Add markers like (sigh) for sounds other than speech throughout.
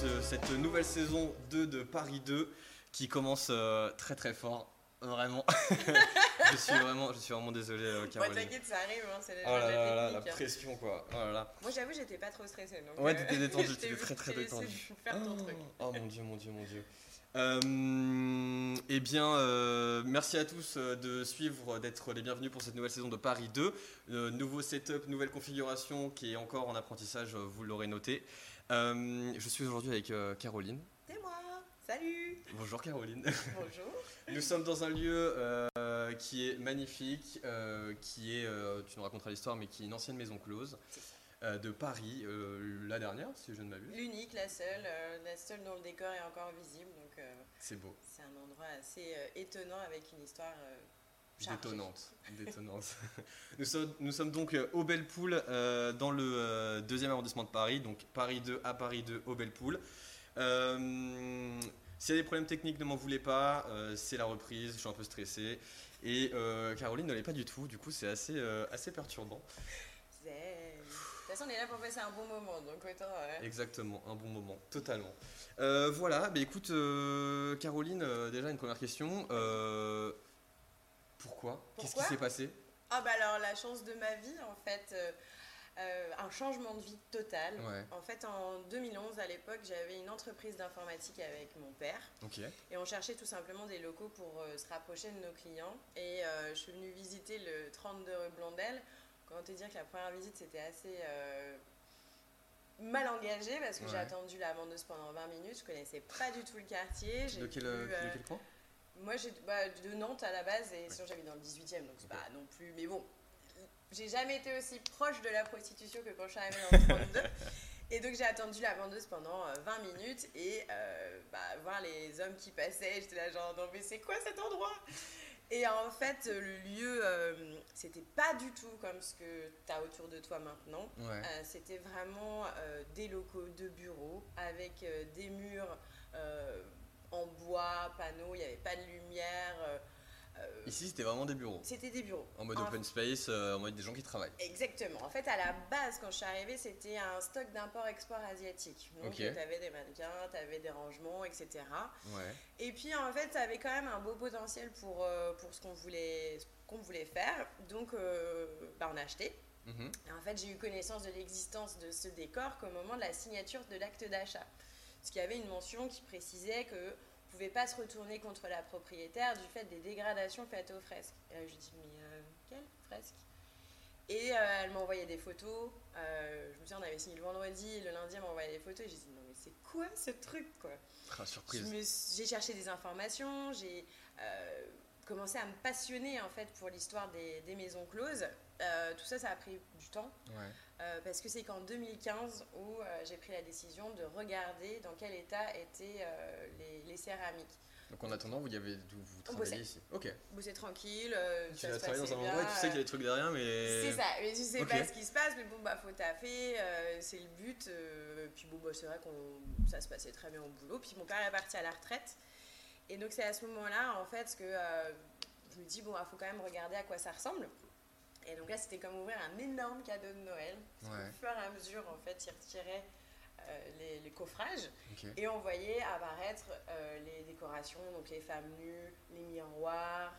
Ce- cette nouvelle saison 2 de Paris 2 qui commence euh, très très fort. Vraiment. (laughs) je suis vraiment, je suis vraiment désolé, euh, Ouais, Caroline. t'inquiète, ça arrive, hein, c'est Oh là, la techniques, hein. pression quoi. Oh là là. Moi, j'avoue, j'étais pas trop stressée. Donc, Ouais, euh, t'étais détendu, (laughs) je t'ai t'étais très très essayer de détendu. (laughs) Faire ton truc. Oh mon dieu, mon dieu, mon dieu. Euh, eh bien, euh, merci à tous de suivre, d'être les bienvenus pour cette nouvelle saison de Paris 2. Euh, nouveau setup, nouvelle configuration qui est encore en apprentissage, vous l'aurez noté. Euh, je suis aujourd'hui avec euh, Caroline. C'est moi Salut Bonjour Caroline. Bonjour (laughs) Nous sommes dans un lieu euh, qui est magnifique, qui est, tu nous raconteras l'histoire, mais qui est une ancienne maison close de Paris, la dernière, si je ne m'abuse. L'unique, la seule, la seule dont le décor est encore visible. Donc, C'est beau. c'est un endroit assez étonnant avec une histoire Détonnante. Détonnante. (laughs) nous, sommes, nous sommes donc euh, au Belle Poule, euh, dans le euh, deuxième arrondissement de Paris, donc Paris 2 à Paris 2 au Belle Poule. Euh, S'il y a des problèmes techniques, ne m'en voulez pas, euh, c'est la reprise, je suis un peu stressé. Et Caroline ne l'est pas du tout, du coup c'est assez, assez perturbant. De toute façon, on est là pour passer un bon moment, donc autant. Exactement, un bon moment, totalement. Voilà, bah écoute, Caroline, déjà une première question. Euh, pourquoi? Qu'est-ce qui s'est passé? Ah, bah alors, la chance de ma vie, en fait. euh, euh, un changement de vie total. Ouais. En fait, en 2011, à l'époque, j'avais une entreprise d'informatique avec mon père. Ok. Et on cherchait tout simplement des locaux pour euh, se rapprocher de nos clients. Et euh, je suis venue visiter le 32 rue Blondel. Comment te dire que la première visite, c'était assez mal engagé parce que j'ai attendu la vendeuse pendant 20 minutes. Je connaissais pas du tout le quartier. J'ai De quel, de moi, j'ai bah, de Nantes à la base et sinon j'habite dans le 18e, donc c'est Ok. pas non plus. Mais bon, j'ai jamais été aussi proche de la prostitution que quand je suis arrivée dans le 32. (laughs) et donc j'ai attendu la vendeuse pendant euh, 20 minutes et euh, bah, voir les hommes qui passaient, j'étais là genre non mais c'est quoi cet endroit? Et en fait, euh, le lieu, euh, c'était pas du tout comme ce que tu as autour de toi maintenant. Ouais. Euh, c'était vraiment euh, des locaux de bureaux avec euh, des murs euh, en bois, panneaux, il n'y avait pas de lumière. euh, euh, Ici, c'était vraiment des bureaux. c'était des bureaux. En mode En- open space, euh, en mode des gens qui travaillent. Exactement. En fait, à la base, quand je suis arrivée, c'était un stock d'import-export asiatique. Donc, tu avais des mannequins, tu avais des rangements, etc. Ouais. Et puis, en fait, ça avait quand même un beau potentiel pour, euh, pour ce qu'on voulait, qu'on voulait faire. Donc, bah, on a acheté. Mhm. Et en fait, j'ai eu connaissance de l'existence de ce décor qu'au moment de la signature de l'acte d'achat. Parce qu'il y avait une mention qui précisait que ne pouvait pas se retourner contre la propriétaire du fait des dégradations faites aux fresques. Et là, je dis, mais euh, quelles fresques Et euh, elle m'a envoyé des photos. Euh, je me souviens, on avait signé le vendredi, le lundi, elle m'a envoyé des photos. Et j'ai dit, non, mais c'est quoi ce truc, quoi? Ah, surprise. J'ai cherché des informations, j'ai commencé à me passionner en fait pour l'histoire des, des maisons closes. Euh, tout ça, ça a pris du temps Ouais. euh, parce que c'est qu'en 2015 où euh, j'ai pris la décision de regarder dans quel état étaient les, les céramiques. Donc en attendant, vous, y avez, vous, vous travaillez ici. Ok. C'est tranquille, Tu vas travailler dans un endroit et tu sais qu'il y a des trucs derrière, mais. c'est ça, mais je sais Ok. pas ce qui se passe, mais bon, bah, faut taffer, c'est le but. puis bon, bah, c'est vrai qu'on ça se passait très bien au boulot. Puis mon père est parti à la retraite. Et donc, c'est à ce moment-là, en fait, que je me dis, bon, il faut quand même regarder à quoi ça ressemble. Et donc là, c'était comme ouvrir un énorme cadeau de Noël. Parce Ouais. qu'au fur et à mesure, en fait, il retirait euh, les, les coffrages. Et on voyait apparaître euh, les décorations, donc les femmes nues, les miroirs.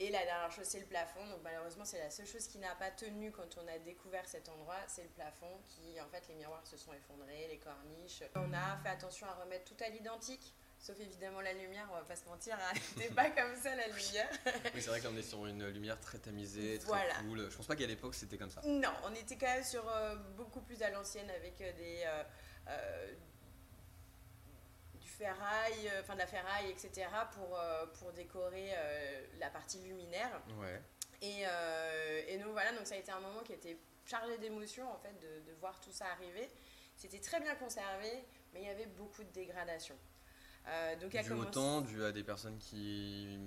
Et la dernière chose, c'est le plafond. Donc malheureusement, c'est la seule chose qui n'a pas tenu quand on a découvert cet endroit, c'est le plafond qui, en fait, les miroirs se sont effondrés, les corniches. On a fait attention à remettre tout à l'identique. Sauf évidemment la lumière, on va pas se mentir, hein, c'était pas comme ça la lumière. (laughs) Oui, c'est vrai que là on est sur une lumière très tamisée, très Voilà. cool. Je pense pas qu'à l'époque c'était comme ça. Non, on était quand même sur euh, beaucoup plus à l'ancienne avec euh, des euh, du ferraille, enfin de la ferraille, etc. pour, pour décorer la partie luminaire. Ouais. Et, et donc voilà, donc ça a été un moment qui était chargé d'émotions en fait de, de voir tout ça arriver. C'était très bien conservé, mais il y avait beaucoup de dégradation. Euh, donc, Du commencé- au temps, dû à des personnes qui.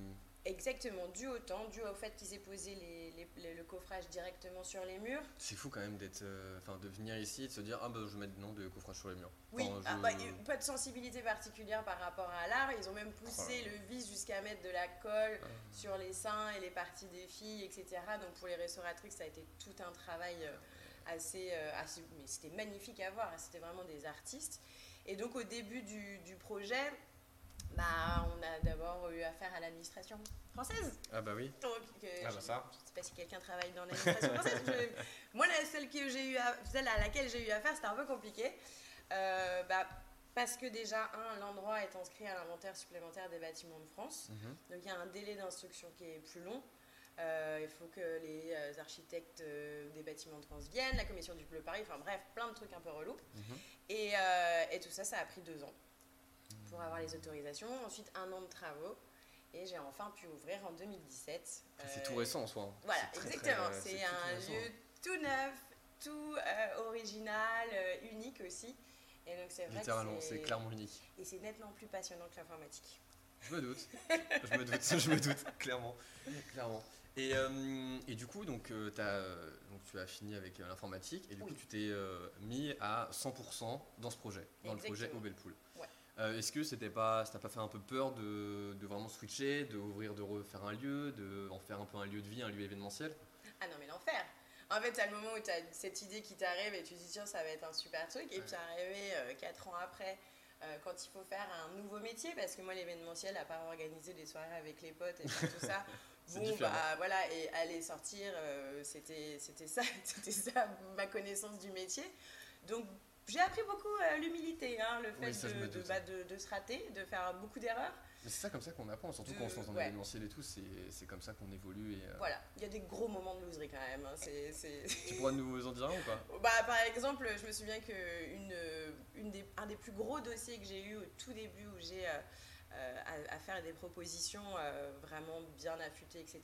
Exactement, dû au temps, dû au fait qu'ils aient posé les- les- les- le coffrage directement sur les murs. C'est fou quand même d'être, euh, de venir ici et de se dire ah bah je vais mettre non de coffrage sur les murs. Oui, Enfin, ah bah, y- pas de sensibilité particulière par rapport à l'art. Ils ont même poussé Oh là. le vis jusqu'à mettre de la colle Ah. sur les seins et les parties des filles, etc. Donc pour les restauratrices, ça a été tout un travail euh, assez, euh, assez- mais c'était magnifique à voir. C'était vraiment des artistes. Et donc au début du, du projet, bah, on a d'abord eu affaire à l'administration française. Ah bah oui. Donc, euh, Ah bah ça. Je sais pas si quelqu'un travaille dans l'administration française. je- (laughs) Moi, la celle, que j'ai eu à- celle à laquelle j'ai eu affaire, c'était un peu compliqué. Euh, bah, parce que déjà, un, l'endroit est inscrit à l'inventaire supplémentaire des bâtiments de France. Mhm. Donc il y a un délai d'instruction qui est plus long. Euh, il faut que les euh, architectes des bâtiments de France viennent, la commission du Bleu Paris, enfin bref, plein de trucs un peu relous. Mhm. Et, euh, et tout ça, ça a pris deux ans pour avoir les autorisations. Ensuite, un an de travaux. Et j'ai enfin pu ouvrir en 2017. C'est Euh, tout récent en soi. hein. Voilà, C'est exactement. très- C'est tout, tout un récent, lieu tout neuf, tout euh, original, euh, unique aussi. Et donc c'est vrai Littéralement, c'est clairement unique. Et c'est nettement plus passionnant que l'informatique. Je me doute. (laughs) je me doute, je me doute, clairement. clairement. Et, euh, et du coup, donc, euh, euh, donc, tu as fini avec euh, l'informatique et du Oui. coup, tu t'es euh, mis à 100% dans ce projet, dans le projet. Obelpool. Ouais. Euh, est-ce que c'était pas, ça t'a pas fait un peu peur de, de vraiment switcher, de ouvrir, de refaire un lieu, de en faire un peu un lieu de vie, un lieu événementiel? Ah non, mais l'enfer En fait, t'as le moment où t'as cette idée qui t'arrive et tu te dis, tiens, ça va être un super truc. Et Ouais. puis arrivé 4 ans après, euh, quand il faut faire un nouveau métier, parce que moi, l'événementiel, à part organiser des soirées avec les potes et tout ça, (laughs) bon, différent. bah voilà, et aller sortir, euh, c'était c'était ça, (laughs) c'était ça ma connaissance du métier. Donc, j'ai appris beaucoup euh, l'humilité, hein, le fait Oui, ça, je de, me de, doute. bah, de- de se rater, de faire beaucoup d'erreurs. Mais c'est ça comme ça qu'on apprend, surtout quand on se lance dans ouais. l'événementiel et tout, c'est, c'est comme ça qu'on évolue. Et, euh, Voilà, il y a des gros moments de loserie quand même. hein, Tu (laughs) pourras nous en dire un ou pas? Bah, par exemple, je me souviens que une, euh, une des, un des plus gros dossiers que j'ai eu au tout début où j'ai euh, à, à faire des propositions vraiment bien affûtées, etc.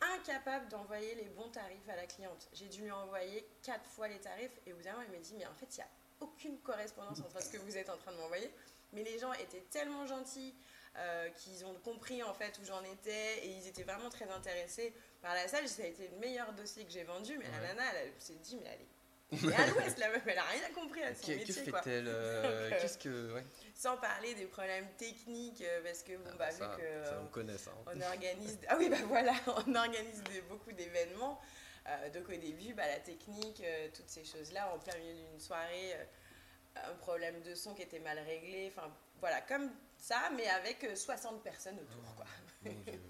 Incapable d'envoyer les bons tarifs à la cliente. J'ai dû lui envoyer quatre fois les tarifs et au bout d'un moment, il me dit Mais en fait, il n'y a aucune correspondance entre ce que vous êtes en train de m'envoyer. Mais les gens étaient tellement gentils euh, qu'ils ont compris en fait où j'en étais et ils étaient vraiment très intéressés par la salle. Ça a été le meilleur dossier que j'ai vendu. Mais Ouais. la nana, elle, elle s'est dit Mais elle est mais à l'ouest, la meuf, elle a rien compris à son Que, que métier, quoi. fait-elle euh, (laughs) euh, Qu'est-ce que. Ouais. Sans parler des problèmes techniques, euh, parce que, bon, Ah, bah, ça, vu que ça, euh, on connaît ça. hein. on organise. Ah oui, bah voilà, (laughs) on organise des- beaucoup d'événements. Euh, donc, au début, bah, la technique, euh, toutes ces choses-là, en plein milieu d'une soirée, un problème de son qui était mal réglé, enfin, voilà, comme ça, mais avec euh, 60 personnes autour, quoi. Mon Dieu. (laughs)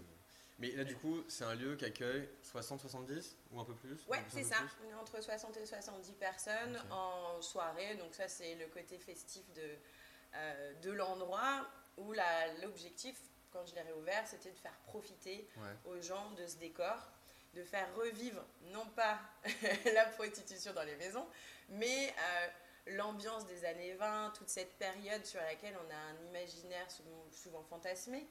Mais là, du coup, c'est un lieu qui accueille 60-70 ou un peu plus Ouais, c'est ça. On est entre 60 et 70 personnes en soirée. Donc ça, c'est le côté festif de, euh, de l'endroit où l'objectif, quand je l'ai réouvert, c'était de faire profiter Ouais. aux gens de ce décor, de faire revivre non pas (laughs) la prostitution dans les maisons, mais euh, l'ambiance des années 20, toute cette période sur laquelle on a un imaginaire souvent, souvent fantasmé.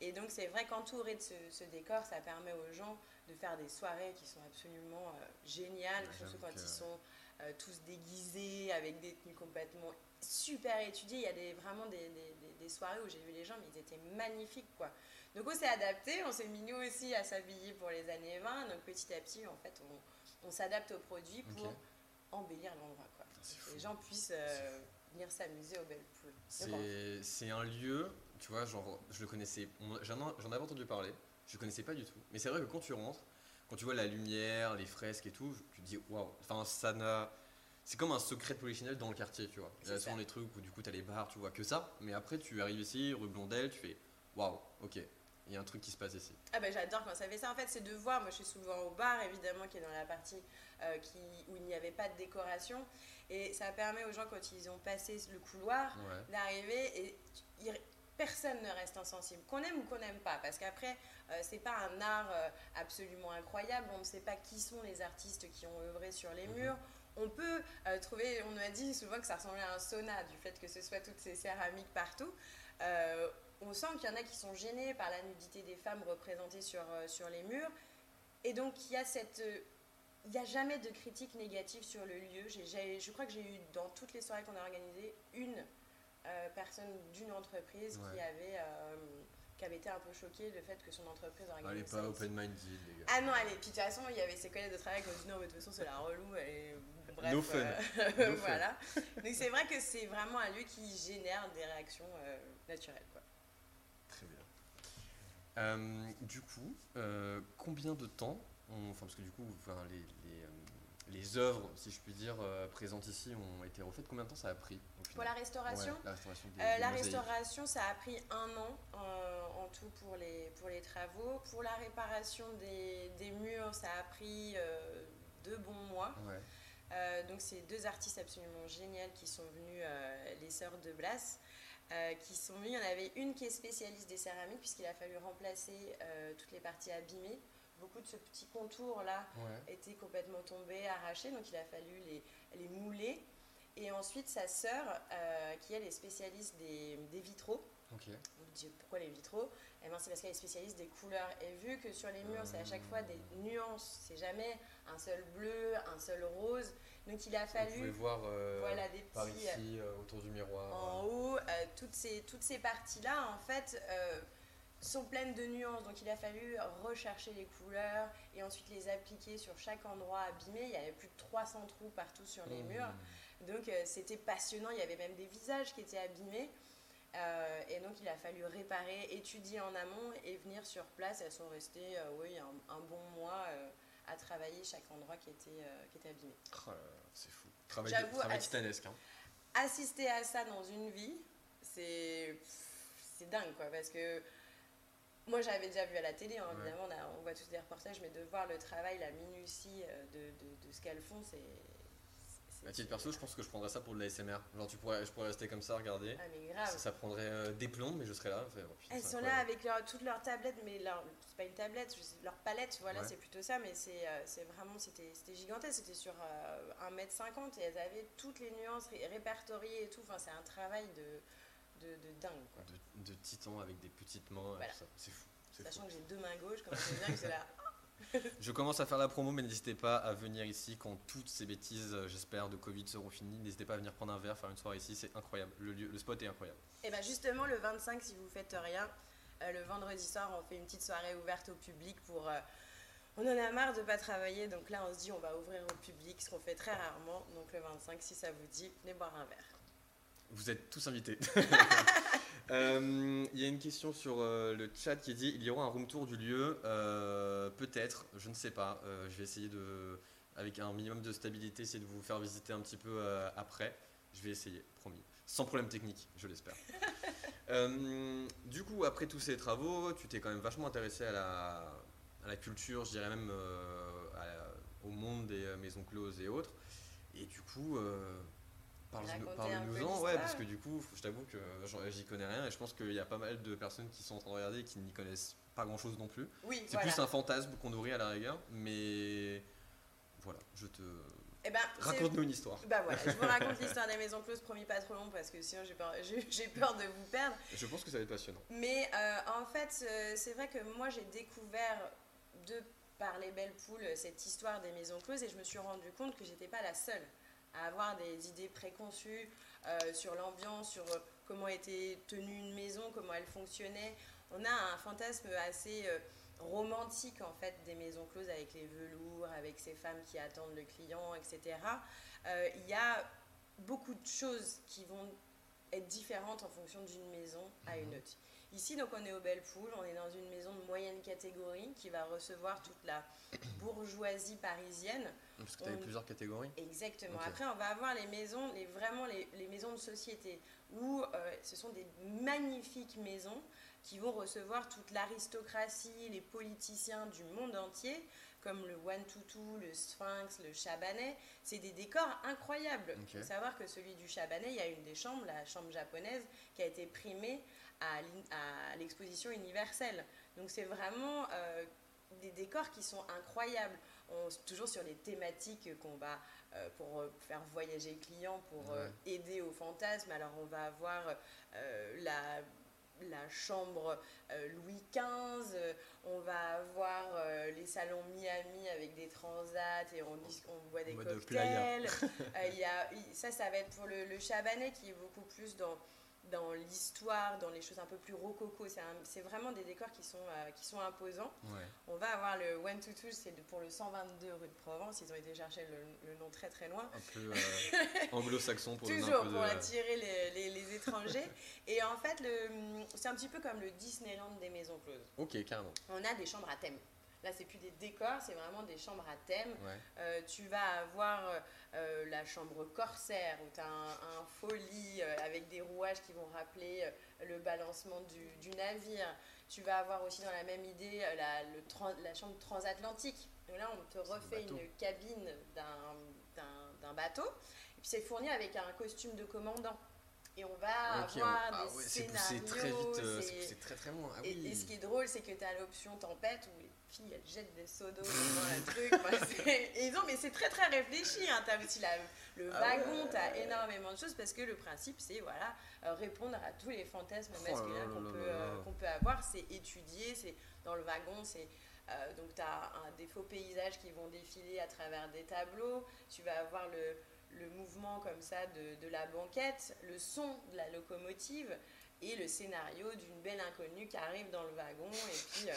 Et donc c'est vrai qu'entouré de ce, ce décor, ça permet aux gens de faire des soirées qui sont absolument euh, géniales, Ouais, surtout quand que- ils sont euh, tous déguisés, avec des tenues complètement super étudiées. Il y a des, vraiment des, des- soirées où j'ai vu les gens, mais ils étaient magnifiques, quoi. Donc on s'est adapté, on s'est mis nous aussi à s'habiller pour les années 20. Donc petit à petit, en fait, on, on s'adapte aux produits pour embellir l'endroit, quoi. c'est Que fou. les gens puissent euh, venir s'amuser au. Donc, C'est c'est un lieu, tu vois, genre, je le connaissais, on- j'en avais entendu parler, je le connaissais pas du tout. Mais c'est vrai que quand tu rentres, quand tu vois la lumière, les fresques et tout, tu te dis waouh, enfin, ça n'a. C'est comme un secret de polichinelle dans le quartier, tu vois. Il y a souvent des trucs où du coup t'as les bars, tu vois que ça, mais après tu arrives ici, rue Blondel, tu fais waouh, ok, il y a un truc qui se passe ici. Ah bah j'adore quand ça fait ça. En fait, c'est de voir. Moi, je suis souvent au bar, évidemment, qui est dans la partie euh, qui, où il n'y avait pas de décoration. Et ça permet aux gens, quand ils ont passé le couloir, Ouais. d'arriver et personne ne reste insensible, qu'on aime ou qu'on n'aime pas, parce qu'après, euh, c'est pas un art euh, absolument incroyable, on ne sait pas qui sont les artistes qui ont œuvré sur les Mhm. murs. On peut euh, trouver, on a dit souvent que ça ressemblait à un sauna, du fait que ce soit toutes ces céramiques partout. Euh, on sent qu'il y en a qui sont gênés par la nudité des femmes représentées sur, sur les murs. Et donc, il y a cette, il n'y a jamais de critique négative sur le lieu. Je crois que j'ai eu dans toutes les soirées qu'on a organisées une personne d'une entreprise qui, avait, euh, qui avait été un peu choquée du fait que son entreprise Elle organise est ça pas open-minded, les gars. Ah non, elle est. Puis de toute façon, il y avait ses collègues de travail qui ont dit non, mais de toute façon, c'est la relou. Et bref. No fun. euh, (laughs) No fun. voilà. Donc c'est vrai que c'est vraiment un lieu qui génère des réactions euh, naturelles. Quoi. Très bien. Euh, du coup, combien de temps, on- enfin parce que du coup, enfin, les, les, les œuvres, si je puis dire, euh, présentes ici ont été refaites, combien de temps ça a pris Pour la restauration Ouais, la restauration des, Euh, des la restauration, ça a pris un an euh, en tout pour les, pour les travaux. Pour la réparation des, des murs, ça a pris euh, deux bons mois. Ouais. Donc c'est deux artistes absolument géniales qui sont venus, les sœurs de Blas, euh, qui sont venues. Il y en avait une qui est spécialiste des céramiques puisqu'il a fallu remplacer euh, toutes les parties abîmées. Beaucoup de ce petit contour là Ouais. étaient complètement tombés, arrachés, donc il a fallu les, les mouler. Et ensuite sa sœur, euh, qui elle est spécialiste des, des vitraux, Ok. vous dites pourquoi les vitraux? Eh ben, c'est parce qu'elle est spécialiste des couleurs. Et vu que sur les murs, c'est à chaque fois des nuances, c'est jamais un seul bleu, un seul rose. Donc il a Vous pouvez fallu voir euh, voilà, des par petits, ici, euh, autour du miroir. en haut, euh, toutes ces, toutes ces parties-là, en fait, euh, sont pleines de nuances. Donc il a fallu rechercher les couleurs et ensuite les appliquer sur chaque endroit abîmé. Il y avait plus de 300 trous partout sur les Mmh. murs. Donc euh, c'était passionnant, il y avait même des visages qui étaient abîmés. Euh, et donc il a fallu réparer, étudier en amont et venir sur place. Elles sont restées euh, oui, un, un bon mois à travailler chaque endroit qui était, qui était abîmé. Oh c'est fou. Travail, travail titanesque. Hein. Assister à ça dans une vie, c'est c'est dingue quoi, parce que moi j'avais déjà vu à la télé, hein, Ouais. évidemment, on, a- on voit tous des reportages, mais de voir le travail, la minutie euh, de, de- de ce qu'elles font, c'est. À titre perso, je pense que je prendrais ça pour de l'ASMR. Genre, tu pourrais, je pourrais rester comme ça, regarder. Ah, mais grave. Ça, ça prendrait euh, des plombs, mais je serais là. oh, putain, Elles sont incroyable. là avec leur, toutes leurs tablettes, mais leur, c'est pas une tablette, leur palette, voilà, Ouais. c'est plutôt ça, mais c'est, euh, c'est vraiment, c'était, c'était gigantesque, c'était sur euh, 1m50 et elles avaient toutes les nuances ré- répertoriées et tout, enfin c'est un travail de, de, de dingue, quoi. de, de titan avec des petites mains. Voilà. C'est fou. Sachant que j'ai deux mains gauches, comme c'est bien que c'est là. Je commence à faire la promo, mais n'hésitez pas à venir ici quand toutes ces bêtises, euh, j'espère, de Covid seront finies. N'hésitez pas à venir prendre un verre, faire une soirée ici, c'est incroyable. Le, lieu, le spot est incroyable. Et bien justement, le 25, si vous faites rien, euh, le vendredi soir, on fait une petite soirée ouverte au public pour... euh, on en a marre de pas travailler, donc là on se dit on va ouvrir au public, ce qu'on fait très rarement. Donc le 25, si ça vous dit, venez boire un verre. Vous êtes tous invités. (laughs) Euh, Il y a une question sur euh, le chat qui dit il y aura un room tour du lieu Euh, Peut-être, je ne sais pas. Je vais essayer de, avec un minimum de stabilité, essayer de vous faire visiter un petit peu après. Je vais essayer, promis. Sans problème technique, je l'espère. (laughs) Euh, du coup, après tous ces travaux, tu t'es quand même vachement intéressé à la, à la culture, je dirais même euh, à la- au monde des maisons closes et autres. Et du coup, euh, parle-nous-en, ouais, parce que du coup, je t'avoue que j'en- j'y connais rien et je pense qu'il y a pas mal de personnes qui sont en train de regarder et qui n'y connaissent pas grand-chose non plus. Oui, C'est voilà. plus un fantasme qu'on nourrit à la rigueur, mais voilà, je te... Eh ben, Raconte-nous une histoire. Bah voilà, je vous raconte (laughs) l'histoire des maisons closes, promis pas trop long parce que sinon j'ai peur, j'ai j'ai peur de vous perdre. Je pense que ça va être passionnant. Mais euh, en fait, euh, c'est vrai que moi j'ai découvert de par les belles poules cette histoire des maisons closes et je me suis rendu compte que j'étais pas la seule à avoir des idées préconçues euh, sur l'ambiance, sur euh, comment était tenue une maison, comment elle fonctionnait. On a un fantasme assez euh, romantique en fait des maisons closes avec les velours, avec ces femmes qui attendent le client, etc. Euh, Il y a beaucoup de choses qui vont être différentes en fonction d'une maison à une autre. Ici, donc, on est au Belle Poule, on est dans une maison de moyenne catégorie qui va recevoir toute la bourgeoisie parisienne. Parce que tu avais On- plusieurs catégories. Exactement. Après, on va avoir les maisons, les, vraiment les, les maisons de société, où euh, ce sont des magnifiques maisons qui vont recevoir toute l'aristocratie, les politiciens du monde entier, comme le Wantutu, le Sphinx, le Chabanais. C'est des décors incroyables. Il faut savoir que celui du Chabanais, il y a une des chambres, la chambre japonaise, qui a été primée à l'exposition universelle. Donc c'est vraiment euh, des décors qui sont incroyables. On, toujours sur les thématiques qu'on va euh, pour euh, faire voyager le client, pour euh, aider au fantasme. Alors on va avoir euh, la la chambre Louis XV, on va avoir les salons Miami avec des transats et on, on boit des cocktails. Ça, ça va être pour le, le Chabanais qui est beaucoup plus dans, dans l'histoire, dans les choses un peu plus rococo. C'est vraiment des décors qui sont, euh, qui sont imposants. Ouais. On va avoir le One to Two, c'est pour le 122 rue de Provence. Ils ont été chercher le, le nom très très loin. Un peu euh, (laughs) anglo-saxon pour donner un Toujours peu de- pour attirer les, les- les étrangers. (laughs) Et en fait, c'est un petit peu comme le Disneyland des maisons closes. Ok, carrément. On a des chambres à thème. Là, c'est plus des décors, c'est vraiment des chambres à thème. Ouais. Euh, tu vas avoir euh, euh, la chambre corsaire où tu as un, euh, avec des rouages qui vont rappeler le balancement du, du navire. Tu vas avoir aussi dans la même idée la, le tran- la chambre transatlantique. Donc là, on te refait une cabine d'un- bateau. Et puis c'est fourni avec un costume de commandant. Et on va Ok, on- avoir ah des ouais, scénarios. très vite, c'est très très loin. Ah et, et ce qui est drôle, c'est que tu as l'option tempête où les filles elles jettent des seaux d'eau dans le truc. Enfin, et ils ont- mais c'est très très réfléchi. Hein. Tu as aussi la- le Ah wagon, ouais. tu as énormément de choses parce que le principe c'est voilà, euh, répondre à tous les fantasmes Oh masculins qu'on peut, euh, peut avoir. C'est étudié, c'est dans le wagon, c'est. euh, donc tu as un, des faux paysages qui vont défiler à travers des tableaux, tu vas avoir le, le mouvement comme ça de, de la banquette, le son de la locomotive et le scénario d'une belle inconnue qui arrive dans le wagon et puis euh,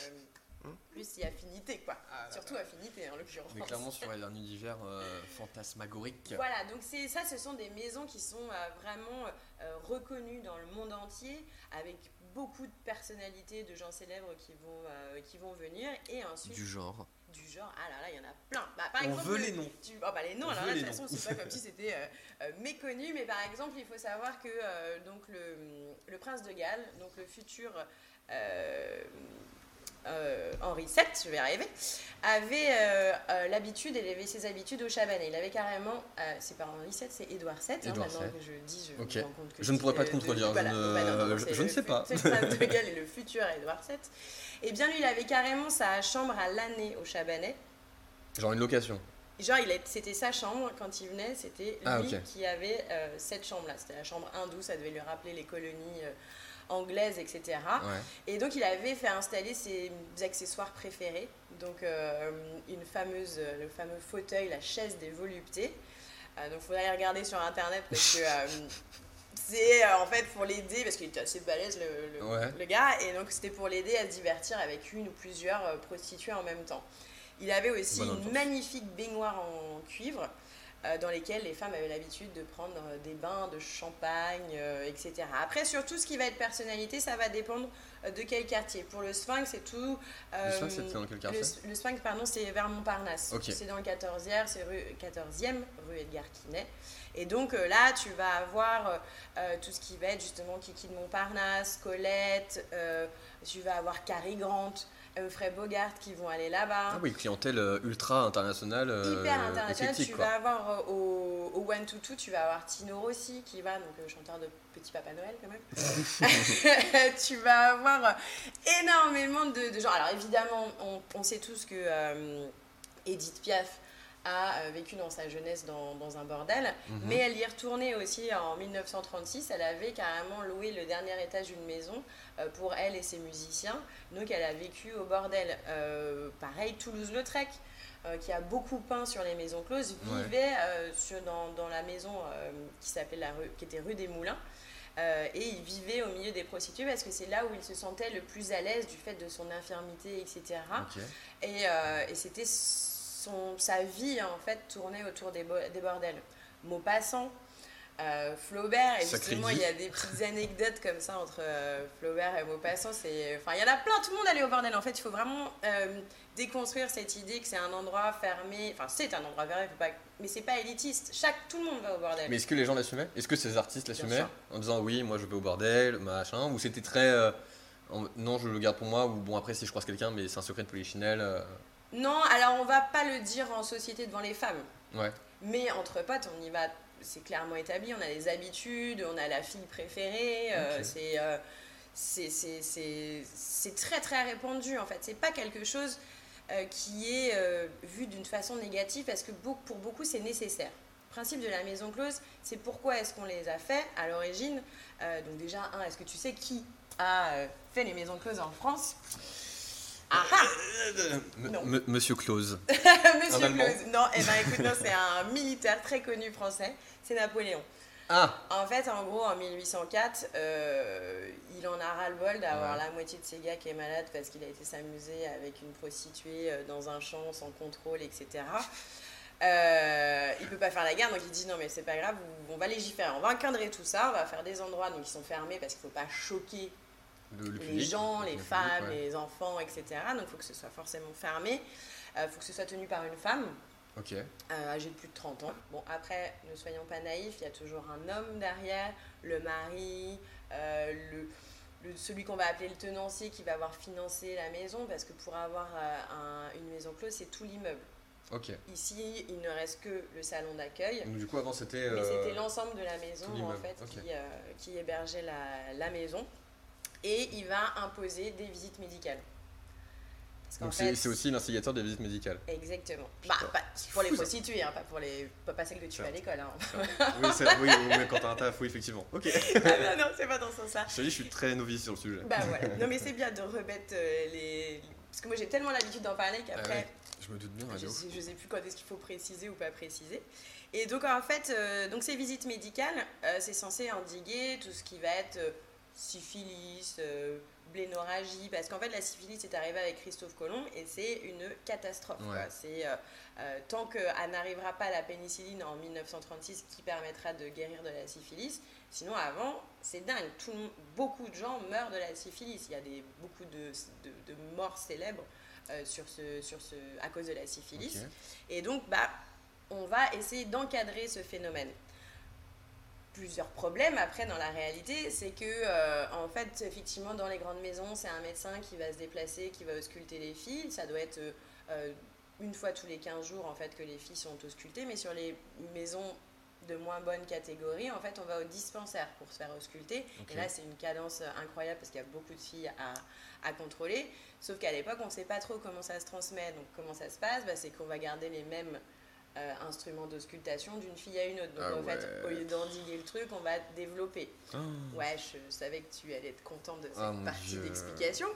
plus il y a affinité quoi. Ah là Surtout affinité en l'occurrence. Mais clairement sur un univers euh, fantasmagorique. Voilà, donc c'est ça, ce sont des maisons qui sont euh, vraiment euh, reconnues dans le monde entier, avec beaucoup de personnalités, de gens célèbres qui vont, euh, qui vont venir, et ensuite Du genre. du genre, ah là là, il y en a plein. Bah, par On exemple, veut le- les noms. tu- oh, bah, les noms, On alors là, de toute façon, c'est pas (laughs) comme si c'était euh, euh, méconnu, mais par exemple, il faut savoir que euh, donc, le, le prince de Galles, donc le futur euh, Henri VII, je vais arriver, avait euh, euh, l'habitude, il avait ses habitudes au Chabanais. Il avait carrément, c'est pas Henri VII, c'est Édouard VII, hein, maintenant VII. que je dis, je me rends compte que Je ne pourrais pas te contredire, je voilà. Bah je- je ne sais pas. C'est de Galles et le futur Édouard VII. Et bien lui, il avait carrément sa chambre à l'année au Chabanais. Genre une location. Genre, c'était sa chambre quand il venait, c'était lui Ah, ok. qui avait cette chambre-là. C'était la chambre hindoue, ça devait lui rappeler les colonies anglaises, etc. Ouais. Et donc, il avait fait installer ses accessoires préférés. Donc, euh, une fameuse, euh, le fameux fauteuil, la chaise des voluptés. Euh, donc, il faudrait regarder sur Internet parce que euh, (laughs) c'est en fait pour l'aider, parce qu'il était assez balèze le, le- Ouais. le gars, et donc c'était pour l'aider à se divertir avec une ou plusieurs prostituées en même temps. Il avait aussi Bonne une magnifique baignoire en cuivre dans lesquelles les femmes avaient l'habitude de prendre euh, des bains de champagne, euh, etc. Après, sur tout ce qui va être personnalité, ça va dépendre euh, de quel quartier. Pour le Sphinx, c'est tout. Le Sphinx, euh, c'était dans quel quartier le, le Sphinx, pardon, c'est vers Montparnasse. C'est dans le 14e, c'est rue 14e, rue Edgar Quinet. Et donc euh, là, tu vas avoir euh, euh, tout ce qui va être justement Kiki de Montparnasse, Colette, euh, tu vas avoir Cary Grant, Humphrey Bogart qui vont aller là-bas. Ah oui, clientèle euh, ultra internationale. euh, Hyper international, éclectique, tu quoi. vas avoir euh, au, au One to Two, tu vas avoir Tino Rossi qui va, donc le chanteur de Petit Papa Noël quand même. (laughs) (laughs) tu vas avoir énormément de, de gens. Alors évidemment, on, on sait tous que euh, Edith Piaf a euh, vécu dans sa jeunesse dans, dans un bordel, Mhm. mais elle y est retournée aussi en 1936. Elle avait carrément loué le dernier étage d'une maison euh, pour elle et ses musiciens. Donc elle a vécu au bordel. Euh, pareil, Toulouse-Lautrec, euh, qui a beaucoup peint sur les maisons closes, Ouais. vivait euh, sur, dans, dans la maison qui, s'appelait la rue, qui était rue des Moulins. Euh, et il vivait au milieu des prostituées parce que c'est là où il se sentait le plus à l'aise du fait de son infirmité, etc. Et, euh, et c'était son, sa vie en fait tournait autour des, bo- des bordels. Maupassant, euh, Flaubert, et justement il y a des petites anecdotes comme ça entre euh, Flaubert et Maupassant. Enfin il y en a plein, tout le monde allait au bordel. En fait, il faut vraiment euh, déconstruire cette idée que c'est un endroit fermé. Enfin c'est un endroit fermé, faut pas, mais c'est pas élitiste. Chaque, tout le monde va au bordel. Mais est-ce que les gens l'assumaient? Est-ce que ces artistes l'assumaient. En disant oui, moi je vais au bordel, machin Ou c'était très. non, je le garde pour moi, ou bon, après si je croise quelqu'un, mais c'est un secret de polichinelle. Non, alors on va pas le dire en société devant les femmes. Ouais. Mais entre potes, on y va, c'est clairement établi, on a des habitudes, on a la fille préférée, euh, c'est, euh, c'est, très très répandu en fait. C'est pas quelque chose euh, qui est euh, vu d'une façon négative parce que pour beaucoup c'est nécessaire. Le principe de la maison close, c'est pourquoi est-ce qu'on les a fait à l'origine. Euh, donc déjà, un, est-ce que tu sais qui a fait les maisons closes en France? Ah ah Non. Monsieur Claus. (laughs) Monsieur Claus. Non, eh ben écoute, non, c'est un militaire très connu français, c'est Napoléon. Ah En fait, en gros, en 1804, euh, il en a ras-le-bol d'avoir Ouais. la moitié de ses gars qui est malade parce qu'il a été s'amuser avec une prostituée euh, dans un champ sans contrôle, etc. Euh, il peut pas faire la guerre, donc il dit non mais c'est pas grave, on va légiférer, on va encadrer tout ça, on va faire des endroits donc qui sont fermés parce qu'il faut pas choquer le, le les gens, les Le public, femmes, ouais. les enfants, etc. Donc il faut que ce soit forcément fermé, il faut que ce soit tenu par une femme Ok. euh, âgé de plus de 30 ans. Bon, après, ne soyons pas naïfs, il y a toujours un homme derrière, le mari, euh, le, le- celui qu'on va appeler le tenancier qui va avoir financé la maison, parce que pour avoir euh, un- une maison close, c'est tout l'immeuble. Ici, il ne reste que le salon d'accueil. Donc du coup avant c'était. Mais euh, c'était l'ensemble de la maison en fait qui, euh, qui hébergeait la, la maison. Et il va imposer des visites médicales. Donc c'est aussi l'instigateur des visites médicales. Exactement. Bah, pas. pour les prostituées, hein, pas pour les pas, celles que tu fais à l'école. Hein. oui, c'est- oui, oui, quand t'as un taf, oui effectivement. Ok. (laughs) Ah non, non, c'est pas dans ce sens-là. Je te dis, je suis très novice sur le sujet. Bah voilà. Non, mais c'est bien de remettre euh, les. Parce que moi j'ai tellement l'habitude d'en parler Ah qu'après, ouais, Je me doute bien. je, sais, je sais plus quand est-ce qu'il faut préciser ou pas préciser. Et donc en fait, euh, donc ces visites médicales, euh, c'est censé endiguer tout ce qui va être syphilis, euh, blénorragie, parce qu'en fait la syphilis est arrivée avec Christophe Colomb et c'est une catastrophe. quoi. Ouais. C'est euh, euh, tant qu'elle n'arrivera pas la pénicilline en 1936 qui permettra de guérir de la syphilis. Sinon avant, c'est dingue. Tout, beaucoup de gens meurent de la syphilis. Il y a des, beaucoup de, de- de morts célèbres euh, sur ce, sur ce, à cause de la syphilis. Et donc, bah, on va essayer d'encadrer ce phénomène. Plusieurs problèmes après dans la réalité, c'est que euh, en fait, effectivement, dans les grandes maisons, c'est un médecin qui va se déplacer, qui va ausculter les filles. Ça doit être euh, euh, une fois tous les 15 jours en fait que les filles sont auscultées, mais sur les maisons de moins bonne catégorie, en fait, on va au dispensaire pour se faire ausculter. Et là, c'est une cadence incroyable parce qu'il y a beaucoup de filles à, à contrôler. Sauf qu'à l'époque, on ne sait pas trop comment ça se transmet. Donc, comment ça se passe? Bah, C'est qu'on va garder les mêmes euh, instruments d'auscultation d'une fille à une autre. Donc, Ah en fait, au lieu d'endiguer le truc, on va développer. Ah. Ouais, je savais que tu allais être contente de cette Ah, partie d'explication.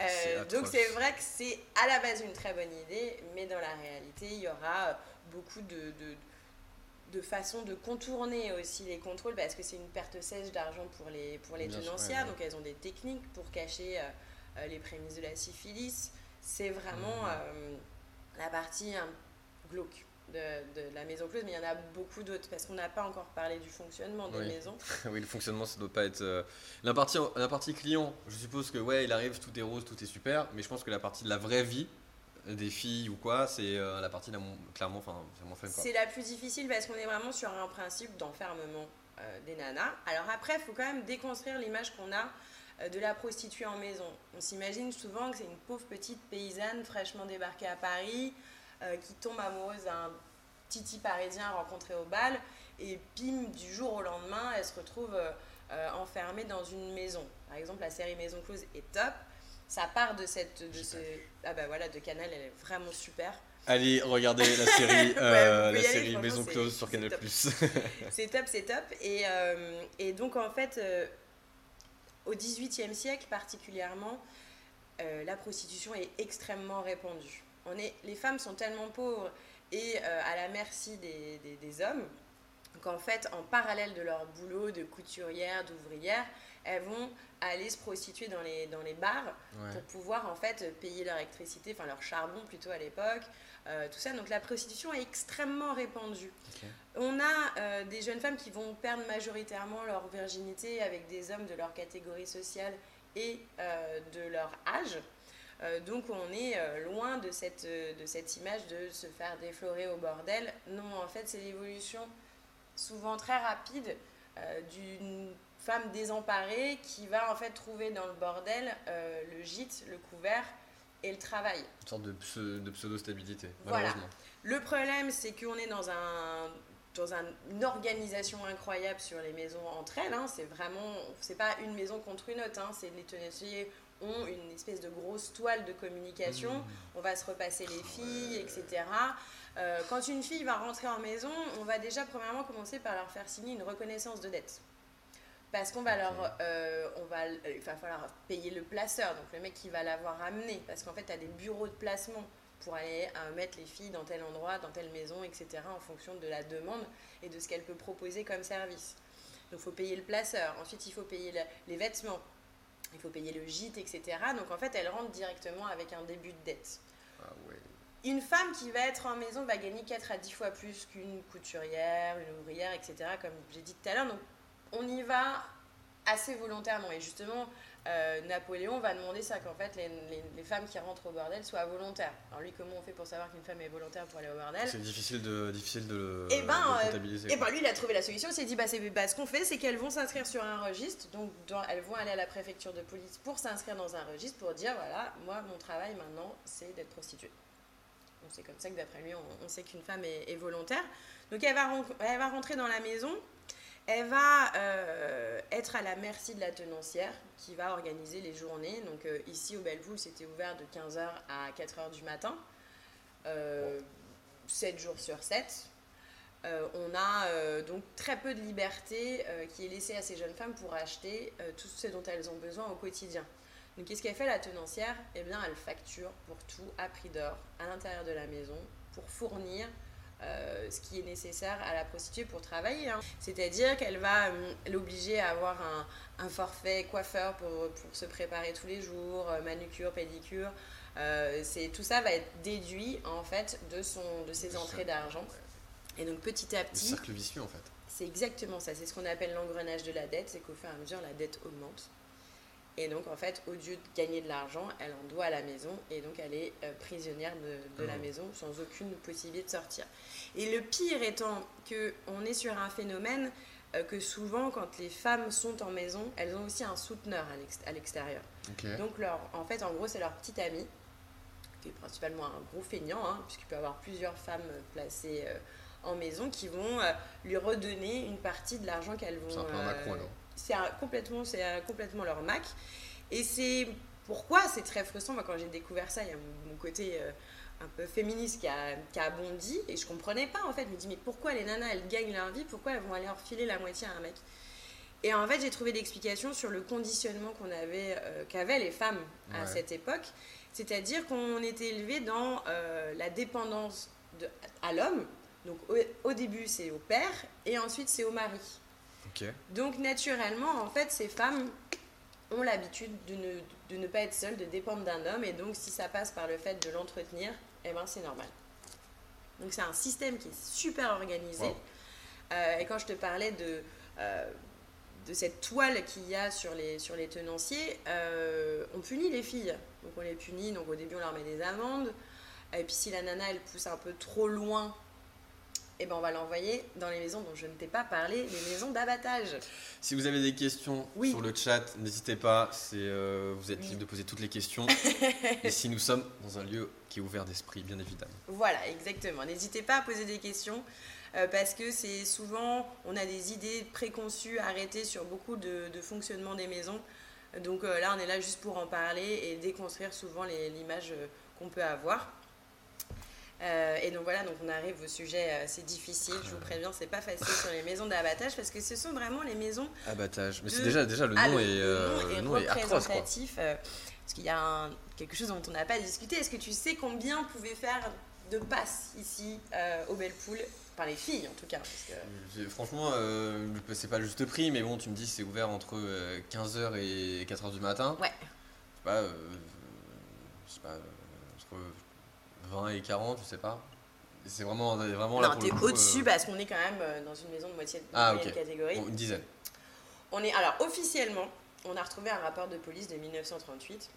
Euh, donc, c'est vrai que c'est à la base une très bonne idée, mais dans la réalité, il y aura euh, beaucoup de, de, de façons de contourner aussi les contrôles parce que c'est une perte sèche d'argent pour les, pour les tenancières. ouais, ouais. Donc, elles ont des techniques pour cacher euh, les prémices de la syphilis. C'est vraiment euh, la partie hein, glauque de, de la maison close, mais il y en a beaucoup d'autres parce qu'on n'a pas encore parlé du fonctionnement des Oui. maisons. (laughs) oui, le fonctionnement, ça doit pas être. euh, La, partie, la partie client, je suppose que ouais, il arrive, tout est rose, tout est super, mais je pense que la partie de la vraie vie des filles ou quoi, c'est euh, la partie la mon- clairement, enfin, c'est moins fun quoi. C'est la plus difficile parce qu'on est vraiment sur un principe d'enfermement euh, des nanas. Alors après, il faut quand même déconstruire l'image qu'on a euh, de la prostituée en maison. On s'imagine souvent que c'est une pauvre petite paysanne fraîchement débarquée à Paris euh, qui tombe amoureuse d'un titi parisien rencontré au bal et pim, du jour au lendemain, elle se retrouve euh, enfermée dans une maison. Par exemple, la série Maison Close est top. Ça part de cette de ce ah bah voilà de Canal, elle est vraiment super. Allez, regardez la (laughs) série, euh, la aller, série Maison Close sur Canal+. top. (laughs) C'est top, c'est top. Et, euh, et donc, en fait, euh, au XVIIIe siècle particulièrement, la prostitution est extrêmement répandue. On est, les femmes sont tellement pauvres et euh, à la merci des, des- des hommes qu'en fait, en parallèle de leur boulot de couturière, d'ouvrière, elles vont aller se prostituer dans les, dans les bars Ouais. pour pouvoir en fait payer leur électricité, enfin leur charbon plutôt à l'époque, euh, tout ça. Donc la prostitution est extrêmement répandue. On a euh, des jeunes femmes qui vont perdre majoritairement leur virginité avec des hommes de leur catégorie sociale et euh, de leur âge. Euh, donc on est euh, loin de cette, euh, de cette image de se faire déflorer au bordel. Non, en fait, c'est l'évolution souvent très rapide d'une femme désemparée qui va en fait trouver dans le bordel euh, le gîte, le couvert et le travail. Une sorte de, pseu- de pseudo-stabilité, Voilà. malheureusement. Le problème, c'est qu'on est dans, un, dans un- une organisation incroyable sur les maisons entre elles. hein. C'est vraiment, c'est pas une maison contre une autre. hein. C'est les tenanciers ont une espèce de grosse toile de communication. Mmh. On va se repasser les filles, etc. Euh, quand une fille va rentrer en maison, on va déjà premièrement commencer par leur faire signer une reconnaissance de dette. Parce qu'on va leur, euh, on va, il va falloir payer le placeur, donc le mec qui va l'avoir amené. Parce qu'en fait, tu as des bureaux de placement pour aller euh, mettre les filles dans tel endroit, dans telle maison, etc. en fonction de la demande et de ce qu'elle peut proposer comme service. Donc il faut payer le placeur. Ensuite, il faut payer le- les vêtements. Il faut payer le gîte, etc. Donc en fait, elle rentre directement avec un début de dette. Ah ouais. Une femme qui va être en maison va gagner 4 à 10 fois plus qu'une couturière, une ouvrière, etc. Comme j'ai dit tout à l'heure. Donc on y va assez volontairement. Et justement, euh, Napoléon va demander ça, qu'en fait les, les- les femmes qui rentrent au bordel soient volontaires. Alors lui, comment on fait pour savoir qu'une femme est volontaire pour aller au bordel C'est difficile de, difficile de le Eh ben, de euh, comptabiliser. et ben lui, il a trouvé la solution. Il s'est dit, bah, bah, ce qu'on fait, c'est qu'elles vont s'inscrire sur un registre. Donc, dans- elles vont aller à la préfecture de police pour s'inscrire dans un registre pour dire, voilà, moi, mon travail maintenant, c'est d'être prostituée. Donc, c'est comme ça que d'après lui, on, on sait qu'une femme est, est volontaire. Donc, elle va, ren- elle va rentrer dans la maison. Elle va euh, être à la merci de la tenancière qui va organiser les journées. Donc, euh, ici, au Bellevue, c'était ouvert de 15h à 4h du matin. Euh, 7 jours sur 7. Euh, on a donc très peu de liberté qui est laissée à ces jeunes femmes pour acheter tout ce dont elles ont besoin au quotidien. Donc qu'est-ce qu'elle fait la tenancière? Eh bien elle facture pour tout à prix d'or à l'intérieur de la maison pour fournir euh, ce qui est nécessaire à la prostituée pour travailler. hein. C'est-à-dire qu'elle va euh, l'obliger à avoir un, un forfait coiffeur pour, pour se préparer tous les jours, euh, manucure, pédicure. Euh, c'est tout ça va être déduit en fait de son de ses entrées d'argent. Et donc petit à Le petit, cercle vicieux en fait. c'est exactement ça. C'est ce qu'on appelle l'engrenage de la dette. C'est qu'au fur et à mesure, la dette augmente. Et donc, en fait, au lieu de gagner de l'argent, elle en doit à la maison. Et donc, elle est euh, prisonnière de, de la Mhm. maison sans aucune possibilité de sortir. Et le pire étant qu'on est sur un phénomène euh, que souvent, quand les femmes sont en maison, elles ont aussi un souteneur à l'ex- à l'extérieur. Donc, leur, en fait, en gros, c'est leur petit ami, qui est principalement un gros feignant, hein, puisqu'il peut y avoir plusieurs femmes placées euh, en maison qui vont lui redonner une partie de l'argent qu'elles vont. C'est un peu un Macron alors. C'est complètement, c'est complètement leur Mac. Et c'est pourquoi c'est très frustrant. Moi, quand j'ai découvert ça, il y a mon, mon côté euh, un peu féministe qui a, qui a bondi. Et je comprenais pas, en fait. Je me dis, mais pourquoi les nanas, elles gagnent leur vie? Pourquoi elles vont aller refiler la moitié à un mec? Et en fait, j'ai trouvé l'explication sur le conditionnement qu'on avait, euh, qu'avaient les femmes à Ouais. cette époque. C'est-à-dire qu'on était élevé dans euh, la dépendance de, à l'homme. Donc au, au début, c'est au père et ensuite, c'est au mari. Donc naturellement, en fait, ces femmes ont l'habitude de ne, de ne pas être seules, de dépendre d'un homme. Et donc, si ça passe par le fait de l'entretenir, eh ben, c'est normal. Donc, c'est un système qui est super organisé. Wow. Euh, et quand je te parlais de, euh, de cette toile qu'il y a sur les, sur les tenanciers, euh, on punit les filles. Donc, on les punit. Donc, au début, on leur met des amendes. Et puis, si la nana, elle pousse un peu trop loin, eh ben, on va l'envoyer dans les maisons dont je ne t'ai pas parlé, les maisons d'abattage. Si vous avez des questions Oui. sur le chat, n'hésitez pas. C'est, euh, vous êtes Oui. libre de poser toutes les questions. (laughs) Et si nous sommes dans un lieu qui est ouvert d'esprit, bien évidemment. Voilà, exactement. N'hésitez pas à poser des questions euh, parce que c'est souvent, on a des idées préconçues, arrêtées sur beaucoup de, de fonctionnement des maisons. Donc euh, là, on est là juste pour en parler et déconstruire souvent l'image qu'on peut avoir. Euh, et donc voilà, donc on arrive au sujet euh, assez difficile. Je vous préviens, c'est pas facile sur les maisons d'abattage parce que ce sont vraiment les maisons Abattage. Mais c'est déjà, déjà le ah, nom le, est, le euh, nom est le est atroce représentatif. parce qu'il y a un- quelque chose dont on n'a pas discuté. Est-ce que tu sais combien pouvait faire de passes ici euh, au Bellepool Enfin, les filles en tout cas. Parce que... Franchement, c'est pas le juste prix, mais bon, tu me dis c'est ouvert entre 15h et 4h du matin. Ouais. Je sais pas, je sais pas, entre 20 et 40, je sais pas. C'est vraiment, vraiment non, t'es au-dessus euh, parce qu'on est quand même euh, dans une maison de moitié de Ah, moyenne ok. catégorie. bon, une dizaine. On est, alors, officiellement, on a retrouvé un rapport de police de 1938.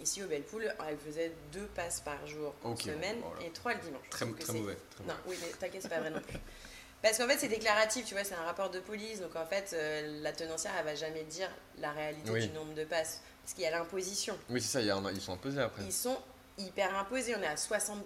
Ici au Bellepool, elle faisait deux passes par jour en Ok, semaine bon, voilà. et trois le dimanche. Très, mauvais. très Non, mauvais. oui, mais t'inquiète, c'est pas vrai non plus. Parce qu'en fait, c'est déclaratif, tu vois, c'est un rapport de police. Donc en fait, euh, la tenancière, elle va jamais dire la réalité Oui. du nombre de passes. Parce qu'il y a l'imposition. Oui, c'est ça, il y a un- ils sont imposés après. Ils sont hyper imposés. On est à 60%,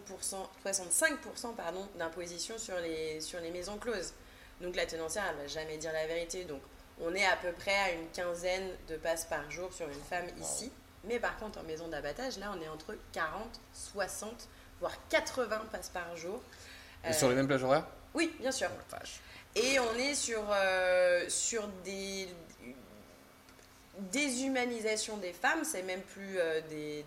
65% pardon, d'imposition sur les, sur les maisons closes. Donc la tenancière, elle va jamais dire la vérité. Donc on est à peu près à une quinzaine de passes par jour sur une femme ici. Mais par contre, en maison d'abattage, là, on est entre 40, 60, voire 80 passes par jour. Et Euh, sur les mêmes plages horaires? Oui, bien sûr. Oh. Et on est sur, euh, sur des, déshumanisation des femmes, c'est même plus euh, des.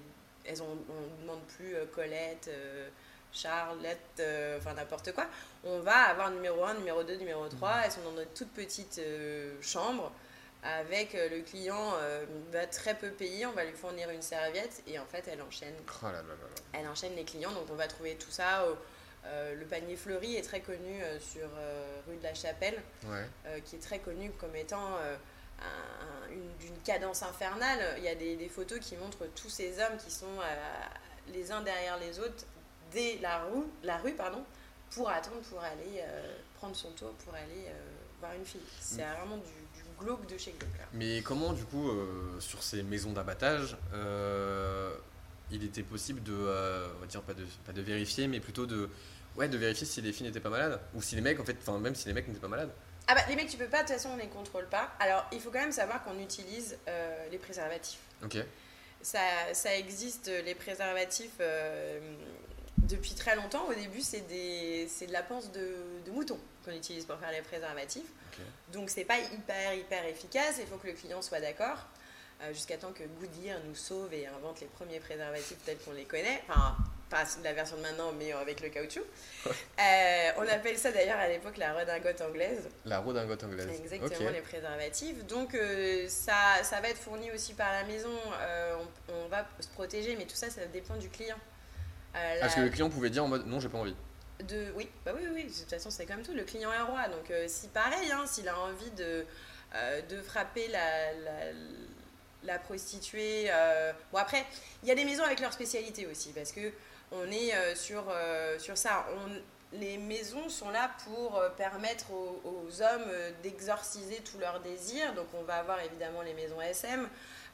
Elles ont, on demande plus euh, Colette, euh, Charlotte, euh, enfin n'importe quoi. On va avoir numéro 1, numéro 2, numéro 3. Elles sont dans notre toute petite chambre avec le client euh, va très peu payer, on va lui fournir une serviette et en fait elle enchaîne Oh là là là elle enchaîne les clients, donc on va trouver tout ça. au- euh, le panier fleuri est très connu euh, sur rue de la Chapelle, Ouais. qui est très connu comme étant un- un- une- d'une cadence infernale. Il y a des, des photos qui montrent tous ces hommes qui sont euh, les uns derrière les autres dès la rue, la rue pardon, pour attendre, pour aller euh, prendre son tour, pour aller euh, voir une fille. C'est vraiment du, du glauque de chez glauque. là. Mais comment, du coup, sur ces maisons d'abattage, il était possible de, on va dire pas de, pas de vérifier, mais plutôt de, ouais, de vérifier si les filles n'étaient pas malades? Ou si les mecs, en fait, enfin même si les mecs n'étaient pas malades? Ah bah les mecs tu peux pas, de toute façon on les contrôle pas. Alors il faut quand même savoir qu'on utilise euh, les préservatifs. Ok. Ça, ça existe, les préservatifs, euh, depuis très longtemps. Au début, c'est de la panse de, de mouton qu'on utilise pour faire les préservatifs. Ok. Donc, c'est pas hyper, hyper efficace. Il faut que le client soit d'accord. euh, Jusqu'à temps que Goodyear nous sauve et invente les premiers préservatifs tels qu'on les connaît. Enfin, pas la version de maintenant, mais avec le caoutchouc. Euh, on appelle ça d'ailleurs à l'époque la redingote anglaise. La redingote anglaise. Exactement, les préservatifs. Donc, euh, ça, ça va être fourni aussi par la maison. Euh, on, on va se protéger, mais tout ça, ça dépend du client. La- Parce que le client pouvait dire en mode non, j'ai pas envie. de, oui, bah oui, oui, de toute façon, c'est comme tout. Le client est roi. Donc, si pareil, hein, s'il a envie de, de frapper la, la, la prostituée. euh, Bon, après, il y a des maisons avec leur spécialité aussi, parce que on est euh, sur, euh, sur ça. On, les maisons sont là pour euh, permettre aux, aux hommes d'exorciser tous leurs désirs. Donc, on va avoir évidemment les maisons SM.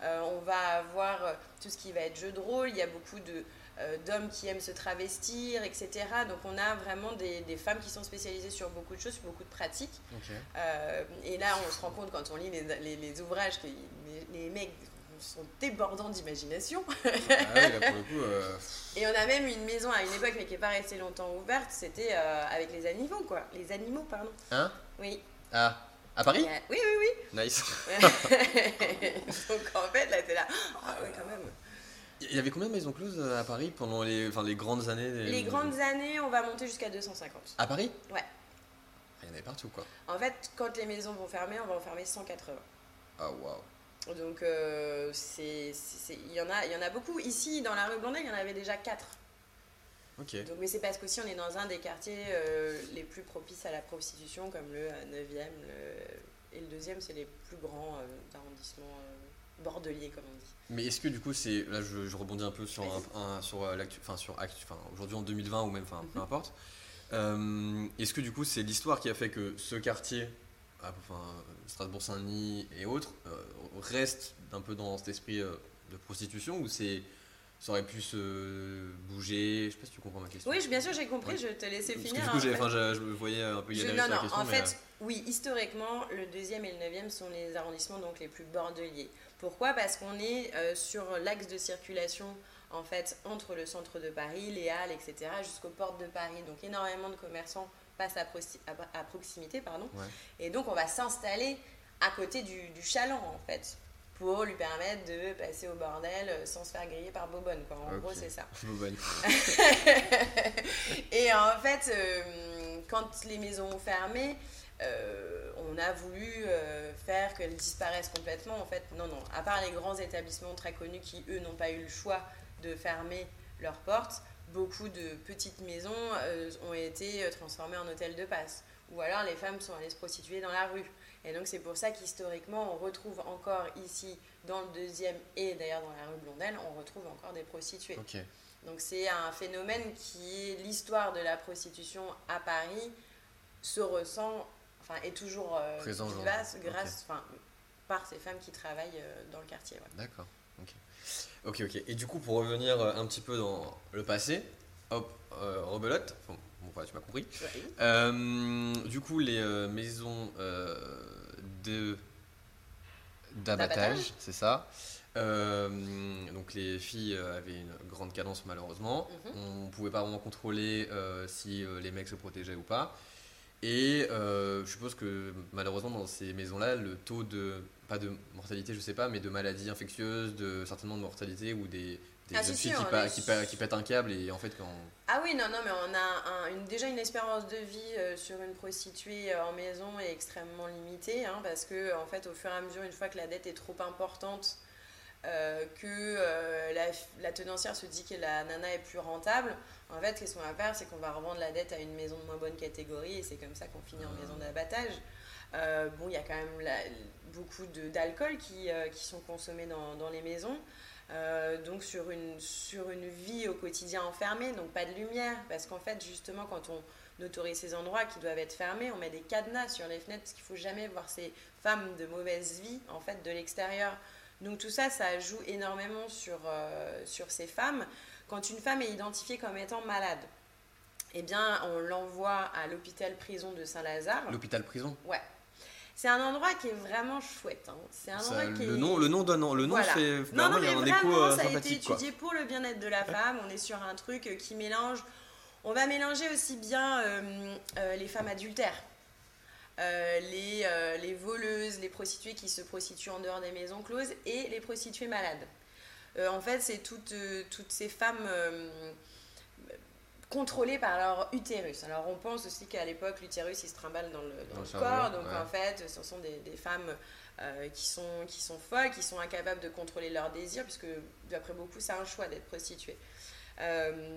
Euh, on va avoir tout ce qui va être jeu de rôle. Il y a beaucoup de euh, d'hommes qui aiment se travestir, etc. Donc on a vraiment des, des femmes qui sont spécialisées sur beaucoup de choses, sur beaucoup de pratiques. Euh, et là, on se rend compte quand on lit les, les- les ouvrages que les, les mecs sont débordants d'imagination. Ah oui, là pour le coup. euh, Et on a même une maison à une époque, mais qui n'est pas restée longtemps ouverte, c'était euh, avec les animaux, quoi. Les animaux, pardon. Hein? Oui. Ah. À Paris? A- Oui, oui, oui. Nice. (laughs) Donc en fait, là, t'es là. Ah ouais, quand même. Il y avait combien de maisons closes euh, à Paris pendant les, enfin, les grandes années des- Les grandes années, on va monter jusqu'à 250. À Paris? Ouais. Il y en avait partout quoi. En fait, quand les maisons vont fermer, on va en fermer 180. Ah waouh. Donc, euh, il y, en a, il y en a beaucoup. Ici, dans la rue Blondet, il y en avait déjà 4. Ok. Donc, mais c'est parce qu'aussi, on est dans un des quartiers euh, les plus propices à la prostitution, comme le 9e. Le, et le deuxième, c'est les plus grands euh, arrondissements euh, bordeliers, comme on dit. Mais est-ce que du coup c'est là je, je rebondis un peu sur un, un- sur l'actu enfin sur aujourd'hui en 2020 ou même enfin peu Mhm. importe. Est-ce que du coup c'est l'histoire qui a fait que ce quartier enfin Strasbourg-Saint-Denis et autres euh, reste un peu dans cet esprit euh, de prostitution ou c'est ça aurait pu se bouger, je sais pas si tu comprends ma question. Oui, bien sûr, j'ai compris, Ouais. je te laissais Parce que finir. du coup, hein, enfin, je, je me voyais un peu y Je- aller non, sur la non, question. en fait, oui, historiquement, le deuxième et le neuvième sont les arrondissements donc les plus bordeliers. Pourquoi? Parce qu'on est euh, sur l'axe de circulation en fait entre le centre de Paris, les Halles, etc., jusqu'aux portes de Paris. Donc énormément de commerçants passent à, proxi- à- à proximité, pardon. Ouais. Et donc on va s'installer à côté du, du chaland en fait pour lui permettre de passer au bordel euh, sans se faire griller par Bobonne. Quoi. En gros, c'est ça. (laughs) (laughs) Bobonne. et en fait, euh, quand les maisons ont fermé, euh, on a voulu euh, faire qu'elles disparaissent complètement. En fait, non, non. À part les grands établissements très connus qui, eux, n'ont pas eu le choix de fermer leurs portes, beaucoup de petites maisons euh, ont été euh, transformées en hôtels de passe. Ou alors les femmes sont allées se prostituer dans la rue. Et donc c'est pour ça qu'historiquement, on retrouve encore ici, dans le deuxième et d'ailleurs dans la rue Blondel, on retrouve encore des prostituées. Donc c'est un phénomène qui est l'histoire de la prostitution à Paris se ressent, enfin est toujours euh, vivace grâce, enfin par ces femmes qui travaillent euh, dans le quartier. ouais. D'accord. Ok. Ok, ok. Et du coup, pour revenir euh, un petit peu dans le passé, hop, euh, rebelote. Bon, bon, voilà, tu m'as compris. Euh, du coup, les euh, maisons de d'abattage, c'est ça. Donc les filles avaient une grande cadence malheureusement. Mhm. On pouvait pas vraiment contrôler si les mecs se protégeaient ou pas. Et euh, je suppose que malheureusement dans ces maisons-là, le taux de, pas de mortalité, je sais pas, mais de maladies infectieuses, de certainement de mortalité ou des, des Ah, si, si, qui, on pa- est qui, pa- qui pètent un câble et en fait quand... Ah oui, non, non, mais on a un- une- déjà une espérance de vie euh, sur une prostituée euh, en maison est extrêmement limitée, hein, parce que en fait, au fur et à mesure, une fois que la dette est trop importante, euh, que euh, la, la tenancière se dit que la nana est plus rentable, en fait, qu'est-ce qu'on va faire? C'est qu'on va revendre la dette à une maison de moins bonne catégorie, et c'est comme ça qu'on finit en Ah. maison d'abattage. Euh, bon, il y a quand même la- beaucoup d'alcool qui, qui sont consommés dans, dans les maisons. Donc sur une, sur une vie au quotidien enfermée, donc pas de lumière, parce qu'en fait justement quand on autorise ces endroits qui doivent être fermés, on met des cadenas sur les fenêtres, parce qu'il faut jamais voir ces femmes de mauvaise vie en fait de l'extérieur. Donc tout ça, ça joue énormément sur, euh, sur ces femmes. Quand une femme est identifiée comme étant malade, eh bien on l'envoie à l'hôpital prison de Saint-Lazare. L'hôpital prison. Ouais. C'est un endroit qui est vraiment chouette. hein. C'est un Ça, endroit qui le, est... nom, le nom donne le nom Voilà. fait Non, vraiment non, il y a un écho vraiment, euh, ça a été quoi. étudié pour le bien-être de la femme. On est sur un truc qui mélange. On va mélanger aussi bien euh, euh, les femmes adultères, euh, les, euh, les voleuses, les prostituées qui se prostituent en dehors des maisons closes et les prostituées malades. Euh, en fait, c'est toutes, toutes ces femmes contrôlées par leur utérus. Alors, on pense aussi qu'à l'époque, l'utérus, il se trimballe dans le, dans Dans le le cerveau, corps. Donc, ouais. en fait, ce sont des, des femmes qui, sont, qui sont folles, qui sont incapables de contrôler leurs désirs, puisque d'après beaucoup, c'est un choix d'être prostituée.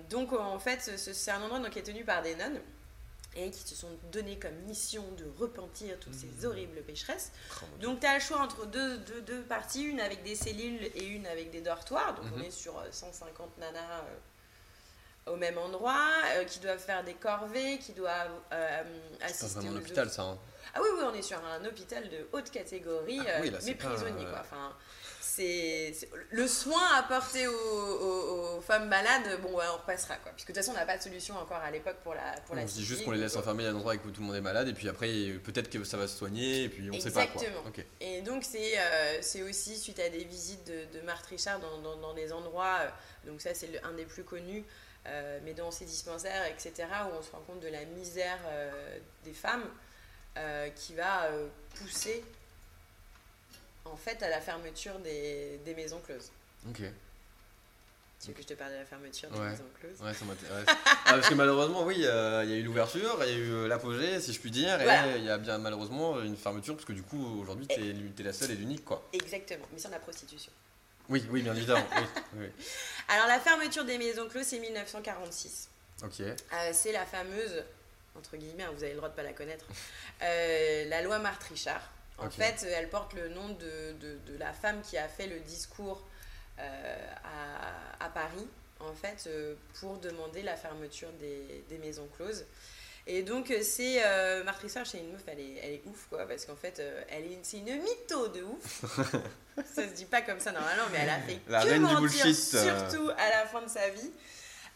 Donc, en fait, ce- c'est un endroit donc, qui est tenu par des nonnes et qui se sont donné comme mission de repentir toutes ces horribles pécheresses. Oh. Donc tu as le choix entre deux, deux, deux parties, une avec des cellules et une avec des dortoirs. Donc on Mhm. est sur euh, 150 nanas euh, au même endroit, euh, qui doivent faire des corvées, qui doivent euh, C'est assister vraiment un hôpital ça. hein. Ah oui, oui, on est sur un hôpital de haute catégorie, Ah oui, euh, là, c'est mais prisonnier. euh, Quoi. Enfin, c'est le soin apporté aux, aux- aux femmes malades, bon, ouais, on repassera. Quoi. Puisque de toute façon, on n'a pas de solution encore à l'époque pour la, pour la on se dit juste qu'on les laisse enfermer à un endroit où tout le monde est malade et puis après peut-être que ça va se soigner et puis on sait pas quoi. Exactement. Et donc, c'est euh, c'est aussi suite à des visites de, de Marthe Richard dans, dans, dans des endroits, euh, donc ça, c'est un des plus connus, euh, mais dans ces dispensaires, etc., où on se rend compte de la misère des femmes qui va pousser en fait à la fermeture des, des maisons closes. Ok. Tu veux que je te parle de la fermeture des Ouais. maisons closes Ouais, ça m'intéresse. Ah, parce que malheureusement, oui, euh, il y a eu l'ouverture, il y a eu euh, l'apogée, si je puis dire, Voilà. et il y a bien malheureusement une fermeture, parce que du coup, aujourd'hui, t'es t'es la seule et l'unique, quoi. Exactement, mais sans la prostitution. Oui, oui, bien évidemment. oui, oui. (laughs) Alors, la fermeture des maisons closes, c'est 1946. Ok. Euh, c'est la fameuse, entre guillemets, hein, vous avez le droit de pas la connaître, euh, la loi Marthe En fait, elle porte le nom de, de- de la femme qui a fait le discours euh, à, à Paris, en fait, euh, pour demander la fermeture des, des maisons closes. Et donc, euh, c'est euh, Marthe Richard, c'est une meuf, elle est, elle est ouf, quoi, parce qu'en fait, elle est, c'est une mytho de ouf. (laughs) ça se dit pas comme ça normalement, mais elle a fait La que reine du mentir, bullshit, surtout à la fin de sa vie.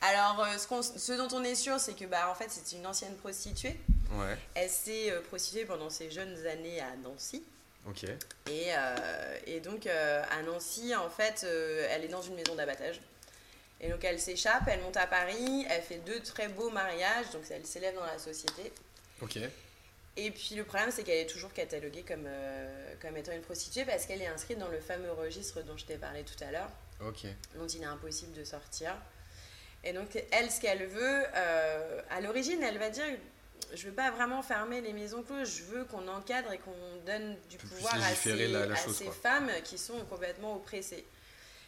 Alors, ce, qu'on- ce dont on est sûr, c'est que, bah, en fait, c'est une ancienne prostituée. Ouais. Elle s'est euh, prostituée pendant ses jeunes années à Nancy. Ok. Et, euh, et donc, euh, à Nancy, en fait, elle est dans une maison d'abattage. Et donc, elle s'échappe, elle monte à Paris, elle fait deux très beaux mariages, donc elle s'élève dans la société. Ok. Et puis, le problème, c'est qu'elle est toujours cataloguée comme, euh, comme étant une prostituée parce qu'elle est inscrite dans le fameux registre dont je t'ai parlé tout à l'heure Ok. dont il est impossible de sortir. Et donc, elle, ce qu'elle veut, euh, à l'origine, elle va dire je veux pas vraiment fermer les maisons closes, je veux qu'on encadre et qu'on donne du pouvoir à ces, la- la à chose, ces quoi. femmes qui sont complètement oppressées.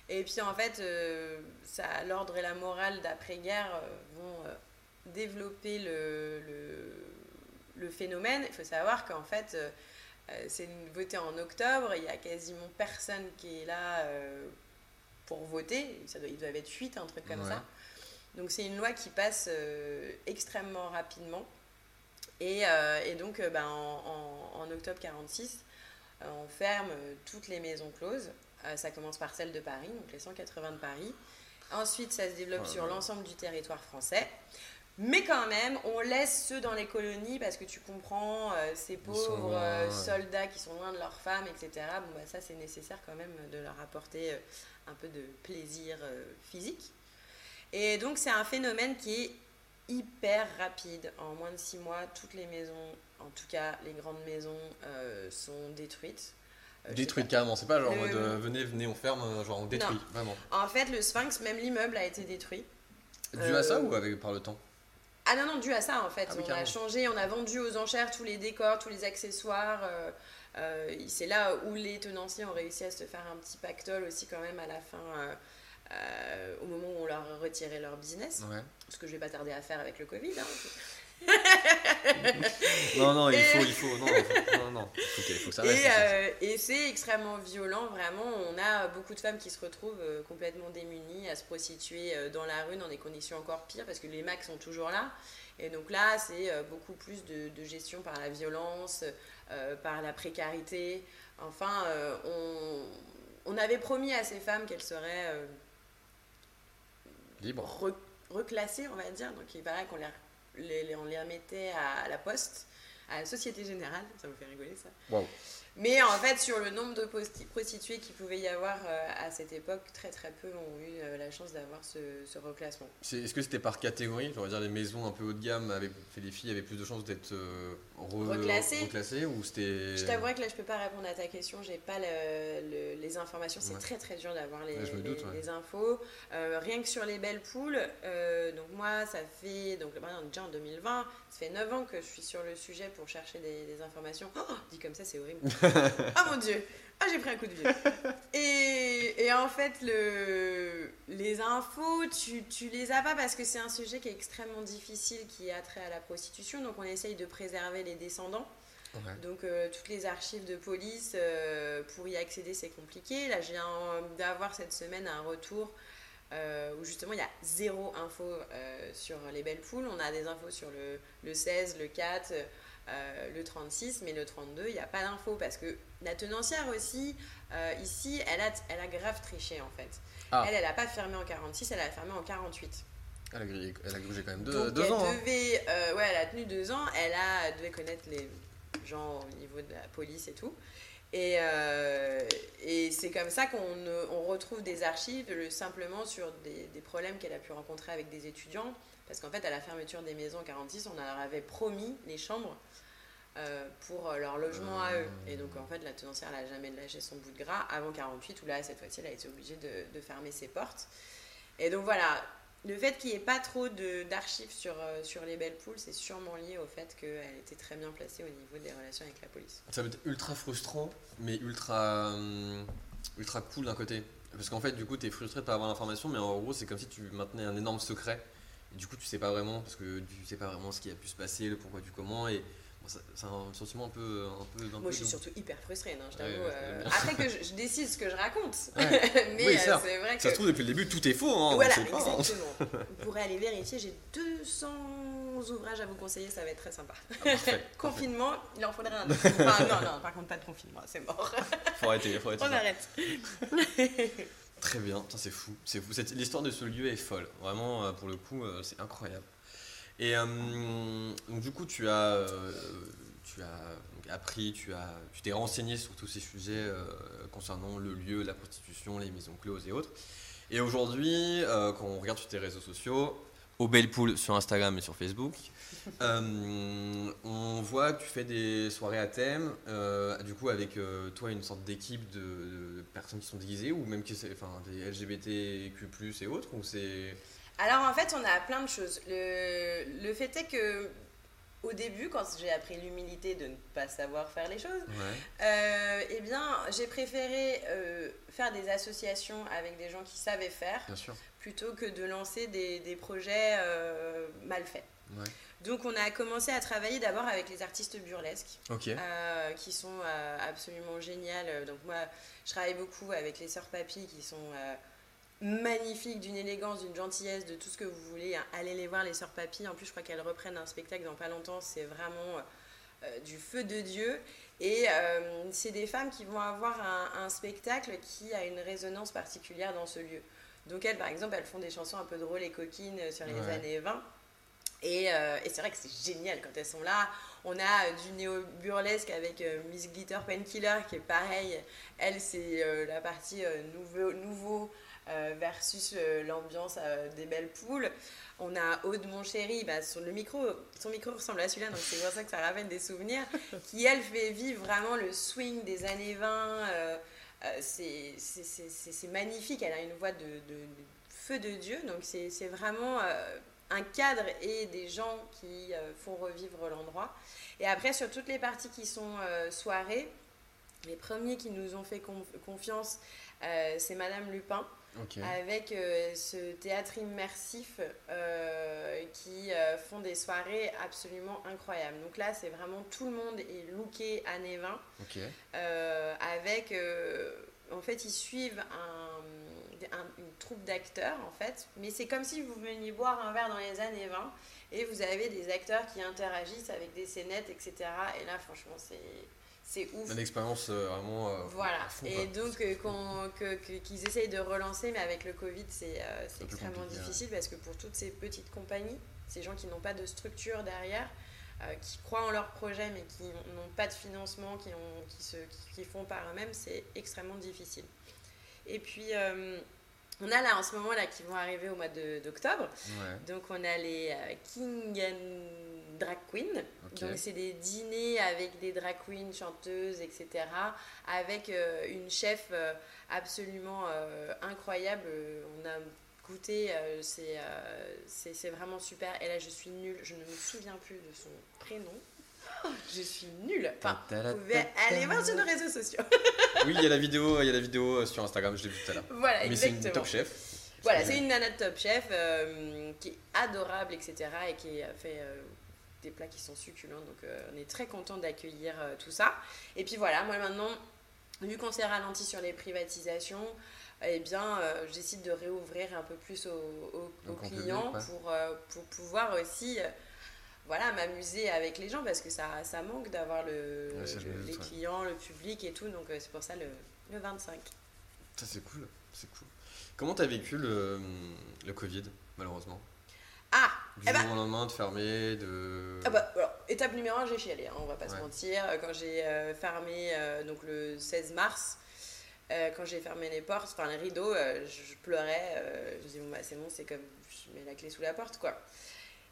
Et puis, en fait, euh, ça, l'ordre et la morale d'après-guerre euh, vont euh, développer le, le, le phénomène. Il faut savoir qu'en fait, euh, c'est voté en octobre, il y a quasiment personne qui est là pour voter. Ça doit, ils doivent être 8, un truc comme Ouais. ça. Donc c'est une loi qui passe extrêmement rapidement. Et, euh, et donc euh, ben, en, en- en octobre 46, euh, on ferme toutes les maisons closes. Ça commence par celle de Paris, donc les 180 de Paris. Ensuite, ça se développe là sur l'ensemble du territoire français. Mais quand même, on laisse ceux dans les colonies parce que tu comprends, euh, ces pauvres loin, euh, ouais. soldats qui sont loin de leurs femmes, etc. Bon, bah, ça, c'est nécessaire quand même de leur apporter euh, un peu de plaisir physique. Et donc, c'est un phénomène qui est hyper rapide. En moins de six mois, toutes les maisons, en tout cas les grandes maisons, euh, sont détruites. Euh, je sais Détruite pas. carrément, c'est pas genre en mode euh, venez, venez, on ferme, genre on détruit, vraiment. En fait, le Sphinx, même l'immeuble a été détruit. Dû à ça ou avec, par le temps? Ah non, non, dû à ça en fait. Ah oui, on a changé, on a vendu aux enchères tous les décors, tous les accessoires. c'est là où les tenanciers ont réussi à se faire un petit pactole aussi quand même à la fin, euh, au moment où on leur a retiré leur business. Ouais. Ce que je vais pas tarder à faire avec le Covid. hein. (laughs) Non, non, il faut, il faut, non, non, non. Il faut, qu'il- il faut que ça reste. Et, euh, et c'est extrêmement violent, vraiment. On a beaucoup de femmes qui se retrouvent euh, complètement démunies à se prostituer euh, dans la rue dans des conditions encore pires parce que les Macs sont toujours là. Et donc là, c'est euh, beaucoup plus de, de gestion par la violence, euh, par la précarité. Enfin, euh, on, on avait promis à ces femmes qu'elles seraient Libre. re- reclassées, on va dire. Donc il paraît qu'on les, les, les- on les remettait à la poste, à la Société Générale. Ça vous fait rigoler ça? Mais en fait, sur le nombre de prostituées qu'il pouvait y avoir euh, à cette époque, très très peu ont eu euh, la chance d'avoir ce, ce reclassement. Est-ce que c'était par catégorie? On va dire les maisons un peu haut de gamme avec fait les filles avaient plus de chances d'être euh, re- Reclassées reclassées ou c'était. Je t'avouerai que là, je peux pas répondre à ta question. J'ai pas le- le- les informations. C'est Ouais. très très dur d'avoir les, Ouais, je me les- doute, ouais. les infos. Euh, rien que sur les belles poules, euh, donc moi, ça fait donc déjà en 2020. Ça fait 9 ans que je suis sur le sujet pour chercher des, des informations. Oh, dit comme ça, c'est horrible. (laughs) oh mon dieu. Ah, j'ai pris un coup de vieux. Et, et en fait, le, les infos, tu, tu les as pas parce que c'est un sujet qui est extrêmement difficile, qui a trait à la prostitution. Donc, on essaye de préserver les descendants. Ouais. Donc, euh, toutes les archives de police, euh, pour y accéder, c'est compliqué. Là, je viens d'avoir cette semaine un retour euh, où justement il y a zéro info euh, sur les belles poules. On a des infos sur le, le 16, le 4, euh, le 36, mais le 32, il n'y a pas d'infos parce que la tenancière aussi, euh, ici, elle a, elle a grave triché en fait. Ah. Elle, elle n'a pas fermé en 46, elle a fermé en 48. Elle a, grillé- elle a grugé quand même deux, Donc deux elle ans. hein. devait, ouais, elle a tenu deux ans. Elle a elle devait connaître les gens au niveau de la police et tout. Et, euh, et c'est comme ça qu'on on retrouve des archives le- simplement sur des, problèmes qu'elle a pu rencontrer avec des étudiants. Parce qu'en fait, à la fermeture des maisons en 46, on leur avait promis les chambres euh, pour leur logement à eux. Et donc, en fait, la tenancière n'a jamais lâché son bout de gras avant 48, où là, cette fois-ci, elle a été obligée de fermer ses portes. Et donc, voilà, le fait qu'il n'y ait pas trop d'archives sur, euh, sur les belles poules, c'est sûrement lié au fait qu'elle était très bien placée au niveau des relations avec la police. Ça va être ultra frustrant, mais ultra, hum, ultra cool d'un côté. Parce qu'en fait, du coup, t'es frustré de pas avoir l'information, mais en gros, c'est comme si tu maintenais un énorme secret. Et du coup, tu sais pas vraiment, parce que tu sais pas vraiment ce qui a pu se passer, le pourquoi du comment. Et c'est un sentiment un peu. Un peu un Moi, peu je suis surtout hyper frustrée, non, je Ouais, t'avoue. ouais, euh, après que je, je décide ce que je raconte. Ouais. (laughs) mais Oui, euh, ça. c'est vrai que. Ça se trouve, depuis le début, tout est faux. Hein, on voilà, sait pas, hein. exactement. (laughs) Vous pourrez aller vérifier, j'ai 200 ouvrages à vous conseiller, ça va être très sympa. Ah, parfait, (laughs) parfait. Confinement, il en faudrait un autre. Enfin, non, non, par contre, pas de confinement, c'est mort. Faut arrêter, faut arrêter. On ça. arrête. Très bien, c'est fou, c'est fou. L'histoire de ce lieu est folle, vraiment euh, pour le coup euh, c'est incroyable. Et euh, donc du coup tu as, euh, tu as appris, tu as, tu t'es renseigné sur tous ces sujets euh, concernant le lieu, la prostitution, les maisons closes et autres. Et aujourd'hui, quand on regarde sur tes réseaux sociaux, au Belle Poule sur Instagram et sur Facebook, (laughs) on voit que tu fais des soirées à thème, du coup avec toi une sorte d'équipe de, de personnes qui sont déguisées ou même qui enfin, des LGBTQ+, et autres, ou c'est... Alors en fait, on a plein de choses. Le, le fait est que au début, quand j'ai appris l'humilité de ne pas savoir faire les choses, Ouais. euh, eh bien, j'ai préféré euh, faire des associations avec des gens qui savaient faire plutôt que de lancer des, des projets euh, mal faits. Ouais. Donc on a commencé à travailler d'abord avec les artistes burlesques. Qui sont absolument géniales. Donc moi, je travaille beaucoup avec les sœurs Papy qui sont euh, magnifiques, d'une élégance, d'une gentillesse, de tout ce que vous voulez. hein. Allez les voir, les sœurs Papy. En plus, je crois qu'elles reprennent un spectacle dans pas longtemps. C'est vraiment euh, du feu de Dieu. Et euh, c'est des femmes qui vont avoir un, un spectacle qui a une résonance particulière dans ce lieu. Donc elles, par exemple, elles font des chansons un peu drôles et coquines sur les Ouais. années 20. Et, euh, et c'est vrai que c'est génial quand elles sont là. On a euh, du néo-burlesque avec euh, Miss Glitter Painkiller qui est pareil. Elle, c'est euh, la partie euh, nouveau, nouveau euh, versus euh, l'ambiance euh, des belles poules. On a Aude mon chéri, bah, sur le micro, son micro ressemble à celui-là, donc c'est pour ça que ça rappelle des souvenirs, (laughs) qui elle fait vivre vraiment le swing des années 20. euh, euh, c'est magnifique, elle a une voix de, de- de feu de Dieu, donc c'est vraiment euh, un cadre et des gens qui euh, font revivre l'endroit. Et après, sur toutes les parties qui sont euh, soirées, les premiers qui nous ont fait conf- confiance, euh, c'est Madame Lupin, Avec euh, ce théâtre immersif euh, qui euh, font des soirées absolument incroyables. Donc là, c'est vraiment tout le monde est looké années 20, Ok. euh, avec, en fait, ils suivent un- un- une troupe d'acteurs, en fait, mais c'est comme si vous veniez boire un verre dans les années 20 et vous avez des acteurs qui interagissent avec des scénettes, etc. Et là, franchement, c'est c'est ouf. Une expérience euh, vraiment. euh, Voilà, fond, et quoi. donc euh, qu'ils essayent de relancer, mais avec le Covid, c'est extrêmement difficile parce que pour toutes ces petites compagnies, ces gens qui n'ont pas de structure derrière, qui croient en leur projet mais qui n'ont pas de financement, qui, ont, qui, se, qui, qui font par eux-mêmes, c'est extrêmement difficile. Et puis, on a là en ce moment là qui vont arriver au mois d'octobre. Ouais. Donc on a les King and Drag Queen. Ok. Donc c'est des dîners avec des drag queens, chanteuses, etc. Avec euh, une chef euh, absolument euh, incroyable. On a goûté, c'est c'est c'est vraiment super. Et là je suis nulle, je ne me souviens plus de son prénom. Oh, (laughs) Je suis nulle. Enfin, vous pouvez aller voir sur nos réseaux sociaux. Oui, il y a la vidéo, il y a la vidéo sur Instagram, je l'ai vue tout à l'heure. voilà, Mais c'est une exactement. top chef. Voilà, c'est une nana de top chef euh, qui est adorable, etc. et qui a fait euh, des plats qui sont succulents. Donc euh, on est très content d'accueillir euh, tout ça. Et puis voilà, moi maintenant, vu qu'on s'est ralenti sur les privatisations, eh bien, euh, je décide de réouvrir un peu plus aux, clients public, ouais. pour, euh, pour pouvoir aussi voilà, m'amuser avec les gens parce que ça, ça manque d'avoir le, Ouais, les ouais. clients, le public et tout. Donc c'est pour ça le, le 25. Ça, c'est cool. C'est cool. Comment t'as vécu le, le Covid, malheureusement? Du Eh ben- jour au lendemain, de fermer, de. Ah bah, alors, étape numéro 1, j'ai chialé, hein, on va pas se mentir. Quand j'ai euh, fermé, euh, donc le 16 mars, euh, quand j'ai fermé les portes, enfin les rideaux, euh, je, pleurais. euh, je me disais, bon, bah, c'est bon, c'est comme je mets la clé sous la porte, quoi.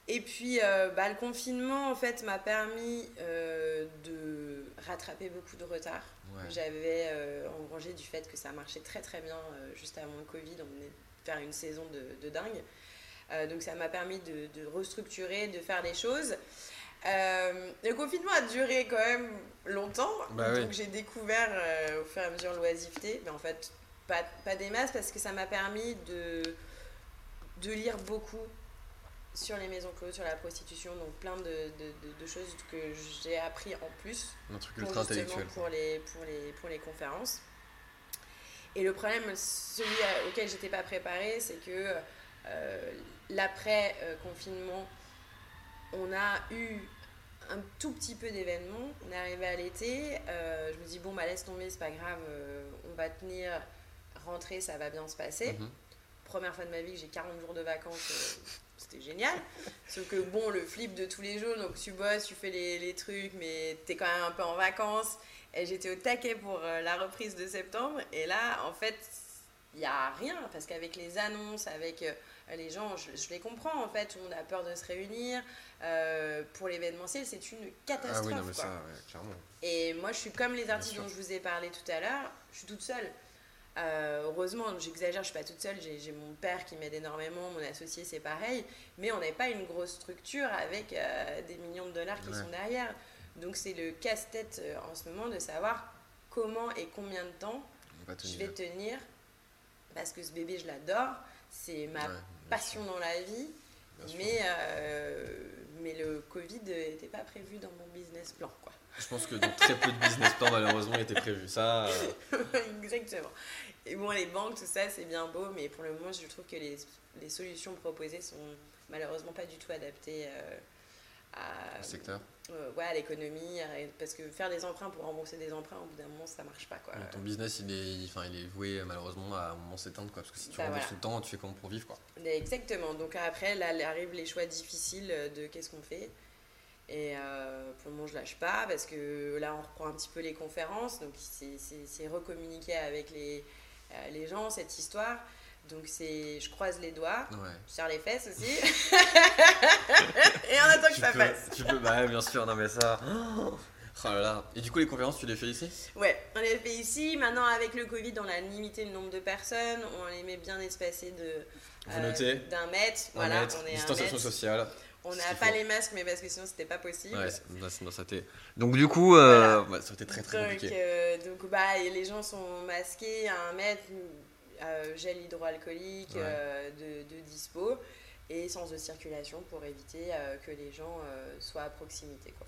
Et puis, euh, bah, le confinement, en fait, m'a permis euh, de rattraper beaucoup de retard. Ouais. J'avais euh, engrangé du fait que ça marchait très très bien euh, juste avant le Covid. On venait de faire une saison de, de dingue. Euh, donc ça m'a permis de, de restructurer, de faire des choses. Euh, le confinement a duré quand même longtemps. Bah oui. donc j'ai découvert euh, au fur et à mesure l'oisiveté. Mais en fait, pas, pas des masses parce que ça m'a permis de, de lire beaucoup sur les maisons closes, sur la prostitution. Donc plein de, de- de- de choses que j'ai appris en plus Un truc ultra justement intellectuel. pour les, pour, les, pour les conférences. Et le problème, celui auquel j'étais pas préparée, c'est que euh, l'après-confinement, on a eu un tout petit peu d'événements. On est arrivé à l'été. euh, je me dis, bon, bah laisse tomber, c'est pas grave, euh, on va tenir. Rentrer, ça va bien se passer. Mhm. Première fois de ma vie que j'ai 40 jours de vacances, euh, c'était génial. (laughs) Sauf que bon, le flip de tous les jours, donc tu bosses, tu fais les, les trucs, mais t'es quand même un peu en vacances. Et j'étais au taquet pour la reprise de septembre. Et là, en fait, il n'y a rien. Parce qu'avec les annonces, avec les gens, je, je les comprends en fait. On a peur de se réunir. Euh, pour l'événementiel, c'est une catastrophe. Ah oui, non, mais quoi. ça, ouais, clairement. Et moi, je suis comme les artistes dont je vous ai parlé tout à l'heure, je suis toute seule. Euh, heureusement, j'exagère, je suis pas toute seule, j'ai mon père qui m'aide énormément, mon associé c'est pareil, mais on n'est pas une grosse structure avec euh, des millions de dollars qui Ouais. sont derrière. Donc c'est le casse-tête euh, en ce moment de savoir comment et combien de temps je vais tenir, parce que ce bébé je l'adore, c'est ma Ouais, passion dans la vie, mais, euh, mais le Covid n'était pas prévu dans mon business plan. quoi. Je pense que très peu de business plan, malheureusement, était prévu. Ça, euh, (laughs) Exactement. Et bon, les banques, tout ça, c'est bien beau, mais pour le moment, je trouve que les, les solutions proposées sont malheureusement pas du tout adaptées euh, à, le secteur. Euh, ouais, à l'économie. Parce que faire des emprunts pour rembourser des emprunts, au bout d'un moment, ça marche pas. Quoi. Donc, ton business, il est, il- enfin, il est voué malheureusement à un moment s'éteindre, quoi. Parce que si tu Bah, rembourses voilà. tout le temps, tu fais comment pour vivre, quoi? Exactement. Donc après, là arrivent les choix difficiles de qu'est-ce qu'on fait. Et euh, pour le moment, je lâche pas parce que là, on reprend un petit peu les conférences. Donc c'est- recommuniquer avec les, euh, les gens cette histoire. Donc c'est, je croise les doigts, Ouais. je serre les fesses aussi. (laughs) Et on attend que Tu ça peux, passe. tu peux, bah ouais, bien sûr, non mais ça. (gasps) Oh là là. Et du coup, les conférences, tu les fais ici? Ouais, on les fait ici. Maintenant, avec le Covid, on a limité le nombre de personnes. On les met bien espacés de Vous notez? d'un mètre. Un Voilà, mètre, on est un distanciation mètre. sociale. On n'a pas faut. les masques, mais parce que sinon c'était pas possible. Ouais, bah, ça Donc du coup, euh, ça a été très très donc, compliqué. euh, donc, bah, les gens sont masqués à un mètre, euh, gel hydroalcoolique Ouais. euh, de, de dispo et sans de circulation pour éviter euh, que les gens euh, soient à proximité. Quoi.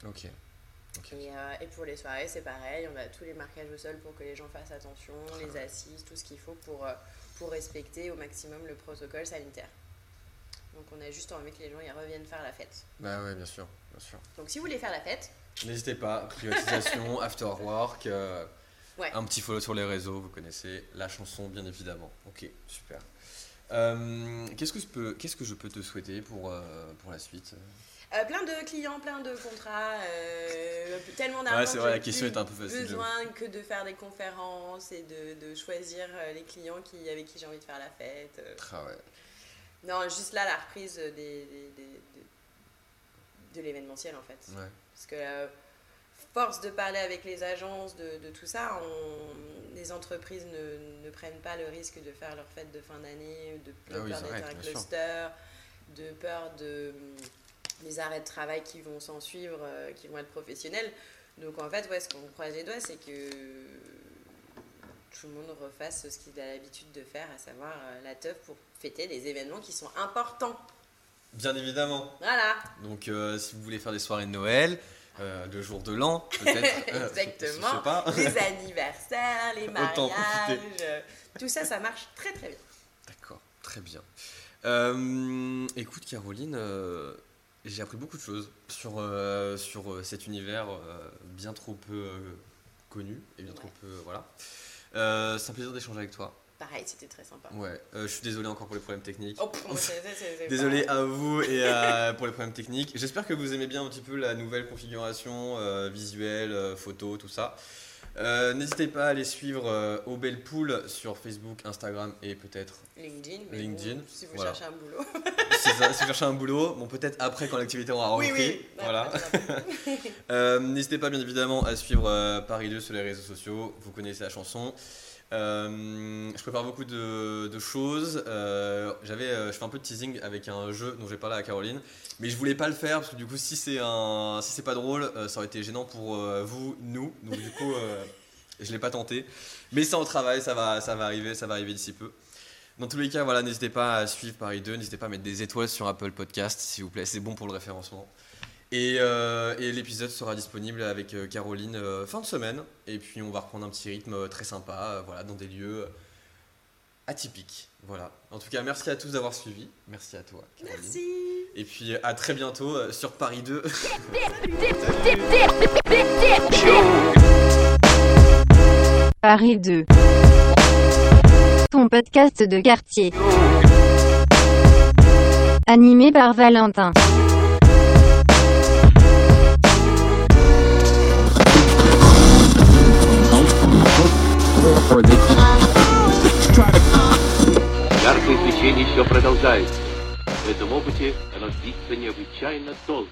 Et, et pour les soirées, c'est pareil, on a tous les marquages au sol pour que les gens fassent attention, les assises, tout ce qu'il faut pour, pour respecter au maximum le protocole sanitaire. Donc on a juste envie que les gens y reviennent faire la fête. Bah ouais, bien sûr, bien sûr. Donc si vous voulez faire la fête, N'hésitez pas, privatisation, (laughs) after work, Ouais. un petit follow sur les réseaux, vous connaissez la chanson bien évidemment. Ok, super. Euh, qu'est-ce que je peux, qu'est-ce que je peux te souhaiter pour euh, pour la suite? Euh, plein de clients, plein de contrats, tellement d'argent. Ouais, c'est vrai, la question est un peu facile, besoin que de faire des conférences et de, de choisir les clients qui, avec qui j'ai envie de faire la fête. Ah ouais. Non, juste là, la reprise des, des- des- de, de l'événementiel en fait. Ouais. Parce que force de parler avec les agences, de, de tout ça, on- les entreprises ne, ne prennent pas le risque de faire leur fête de fin d'année, de, de Ah oui, peur d'être un cluster, de peur de les arrêts de travail qui vont s'en suivre, euh, qui vont être professionnels. Donc en fait, ouais, ce qu'on croise les doigts, c'est que tout le monde refasse ce qu'il a l'habitude de faire, à savoir euh, la teuf pour fêter des événements qui sont importants. Bien évidemment. Voilà, Donc euh, si vous voulez faire des soirées de Noël, euh, le jour de l'an, peut-être. (laughs) euh, Exactement. Je sais pas. les anniversaires, les mariages, euh, tout ça, ça marche très très bien. D'accord, très bien. Euh, écoute Caroline, euh, j'ai appris beaucoup de choses sur, sur cet univers bien trop peu connu et bien trop peu... voilà. C'est un plaisir d'échanger avec toi. Pareil, c'était très sympa. Ouais, euh, je suis désolé encore pour les problèmes techniques. Oh, pff, (laughs) Désolé à vous et euh, (laughs) pour les problèmes techniques. J'espère que vous aimez bien un petit peu la nouvelle configuration euh, visuelle, euh, photo, tout ça. Euh, N'hésitez pas à aller suivre euh, Au Belle Poule sur Facebook, Instagram et peut-être LinkedIn, LinkedIn, bon, si vous voilà. cherchez un boulot. (laughs) si vous cherchez un boulot, bon peut-être après quand l'activité aura oui, repris. oui. Voilà. Après, Euh, N'hésitez pas bien évidemment à suivre Paris 2 sur les réseaux sociaux, vous connaissez la chanson. Euh, je prépare beaucoup de, choses. Euh, J'avais, euh, je fais un peu de teasing avec un jeu dont j'ai parlé à Caroline, mais je voulais pas le faire parce que du coup, si c'est un, si c'est pas drôle, ça aurait été gênant pour vous, nous. Donc du coup, je l'ai pas tenté. Mais c'est en travail, ça va, ça va arriver, ça va arriver d'ici peu. Dans tous les cas, voilà, n'hésitez pas à suivre Paris 2, n'hésitez pas à mettre des étoiles sur Apple Podcast, s'il vous plaît, c'est bon pour le référencement. Et, euh, et l'épisode sera disponible avec euh, Caroline euh, fin de semaine. Et puis on va reprendre un petit rythme très sympa, voilà, dans des lieux atypiques. Voilà. En tout cas, merci à tous d'avoir suivi. Merci à toi, Caroline. Merci. Et puis à très bientôt sur Paris 2. (laughs) Paris 2. Ton podcast de quartier. Animé par Valentin. Яркое свечение еще продолжается. В этом опыте оно длится необычайно долго.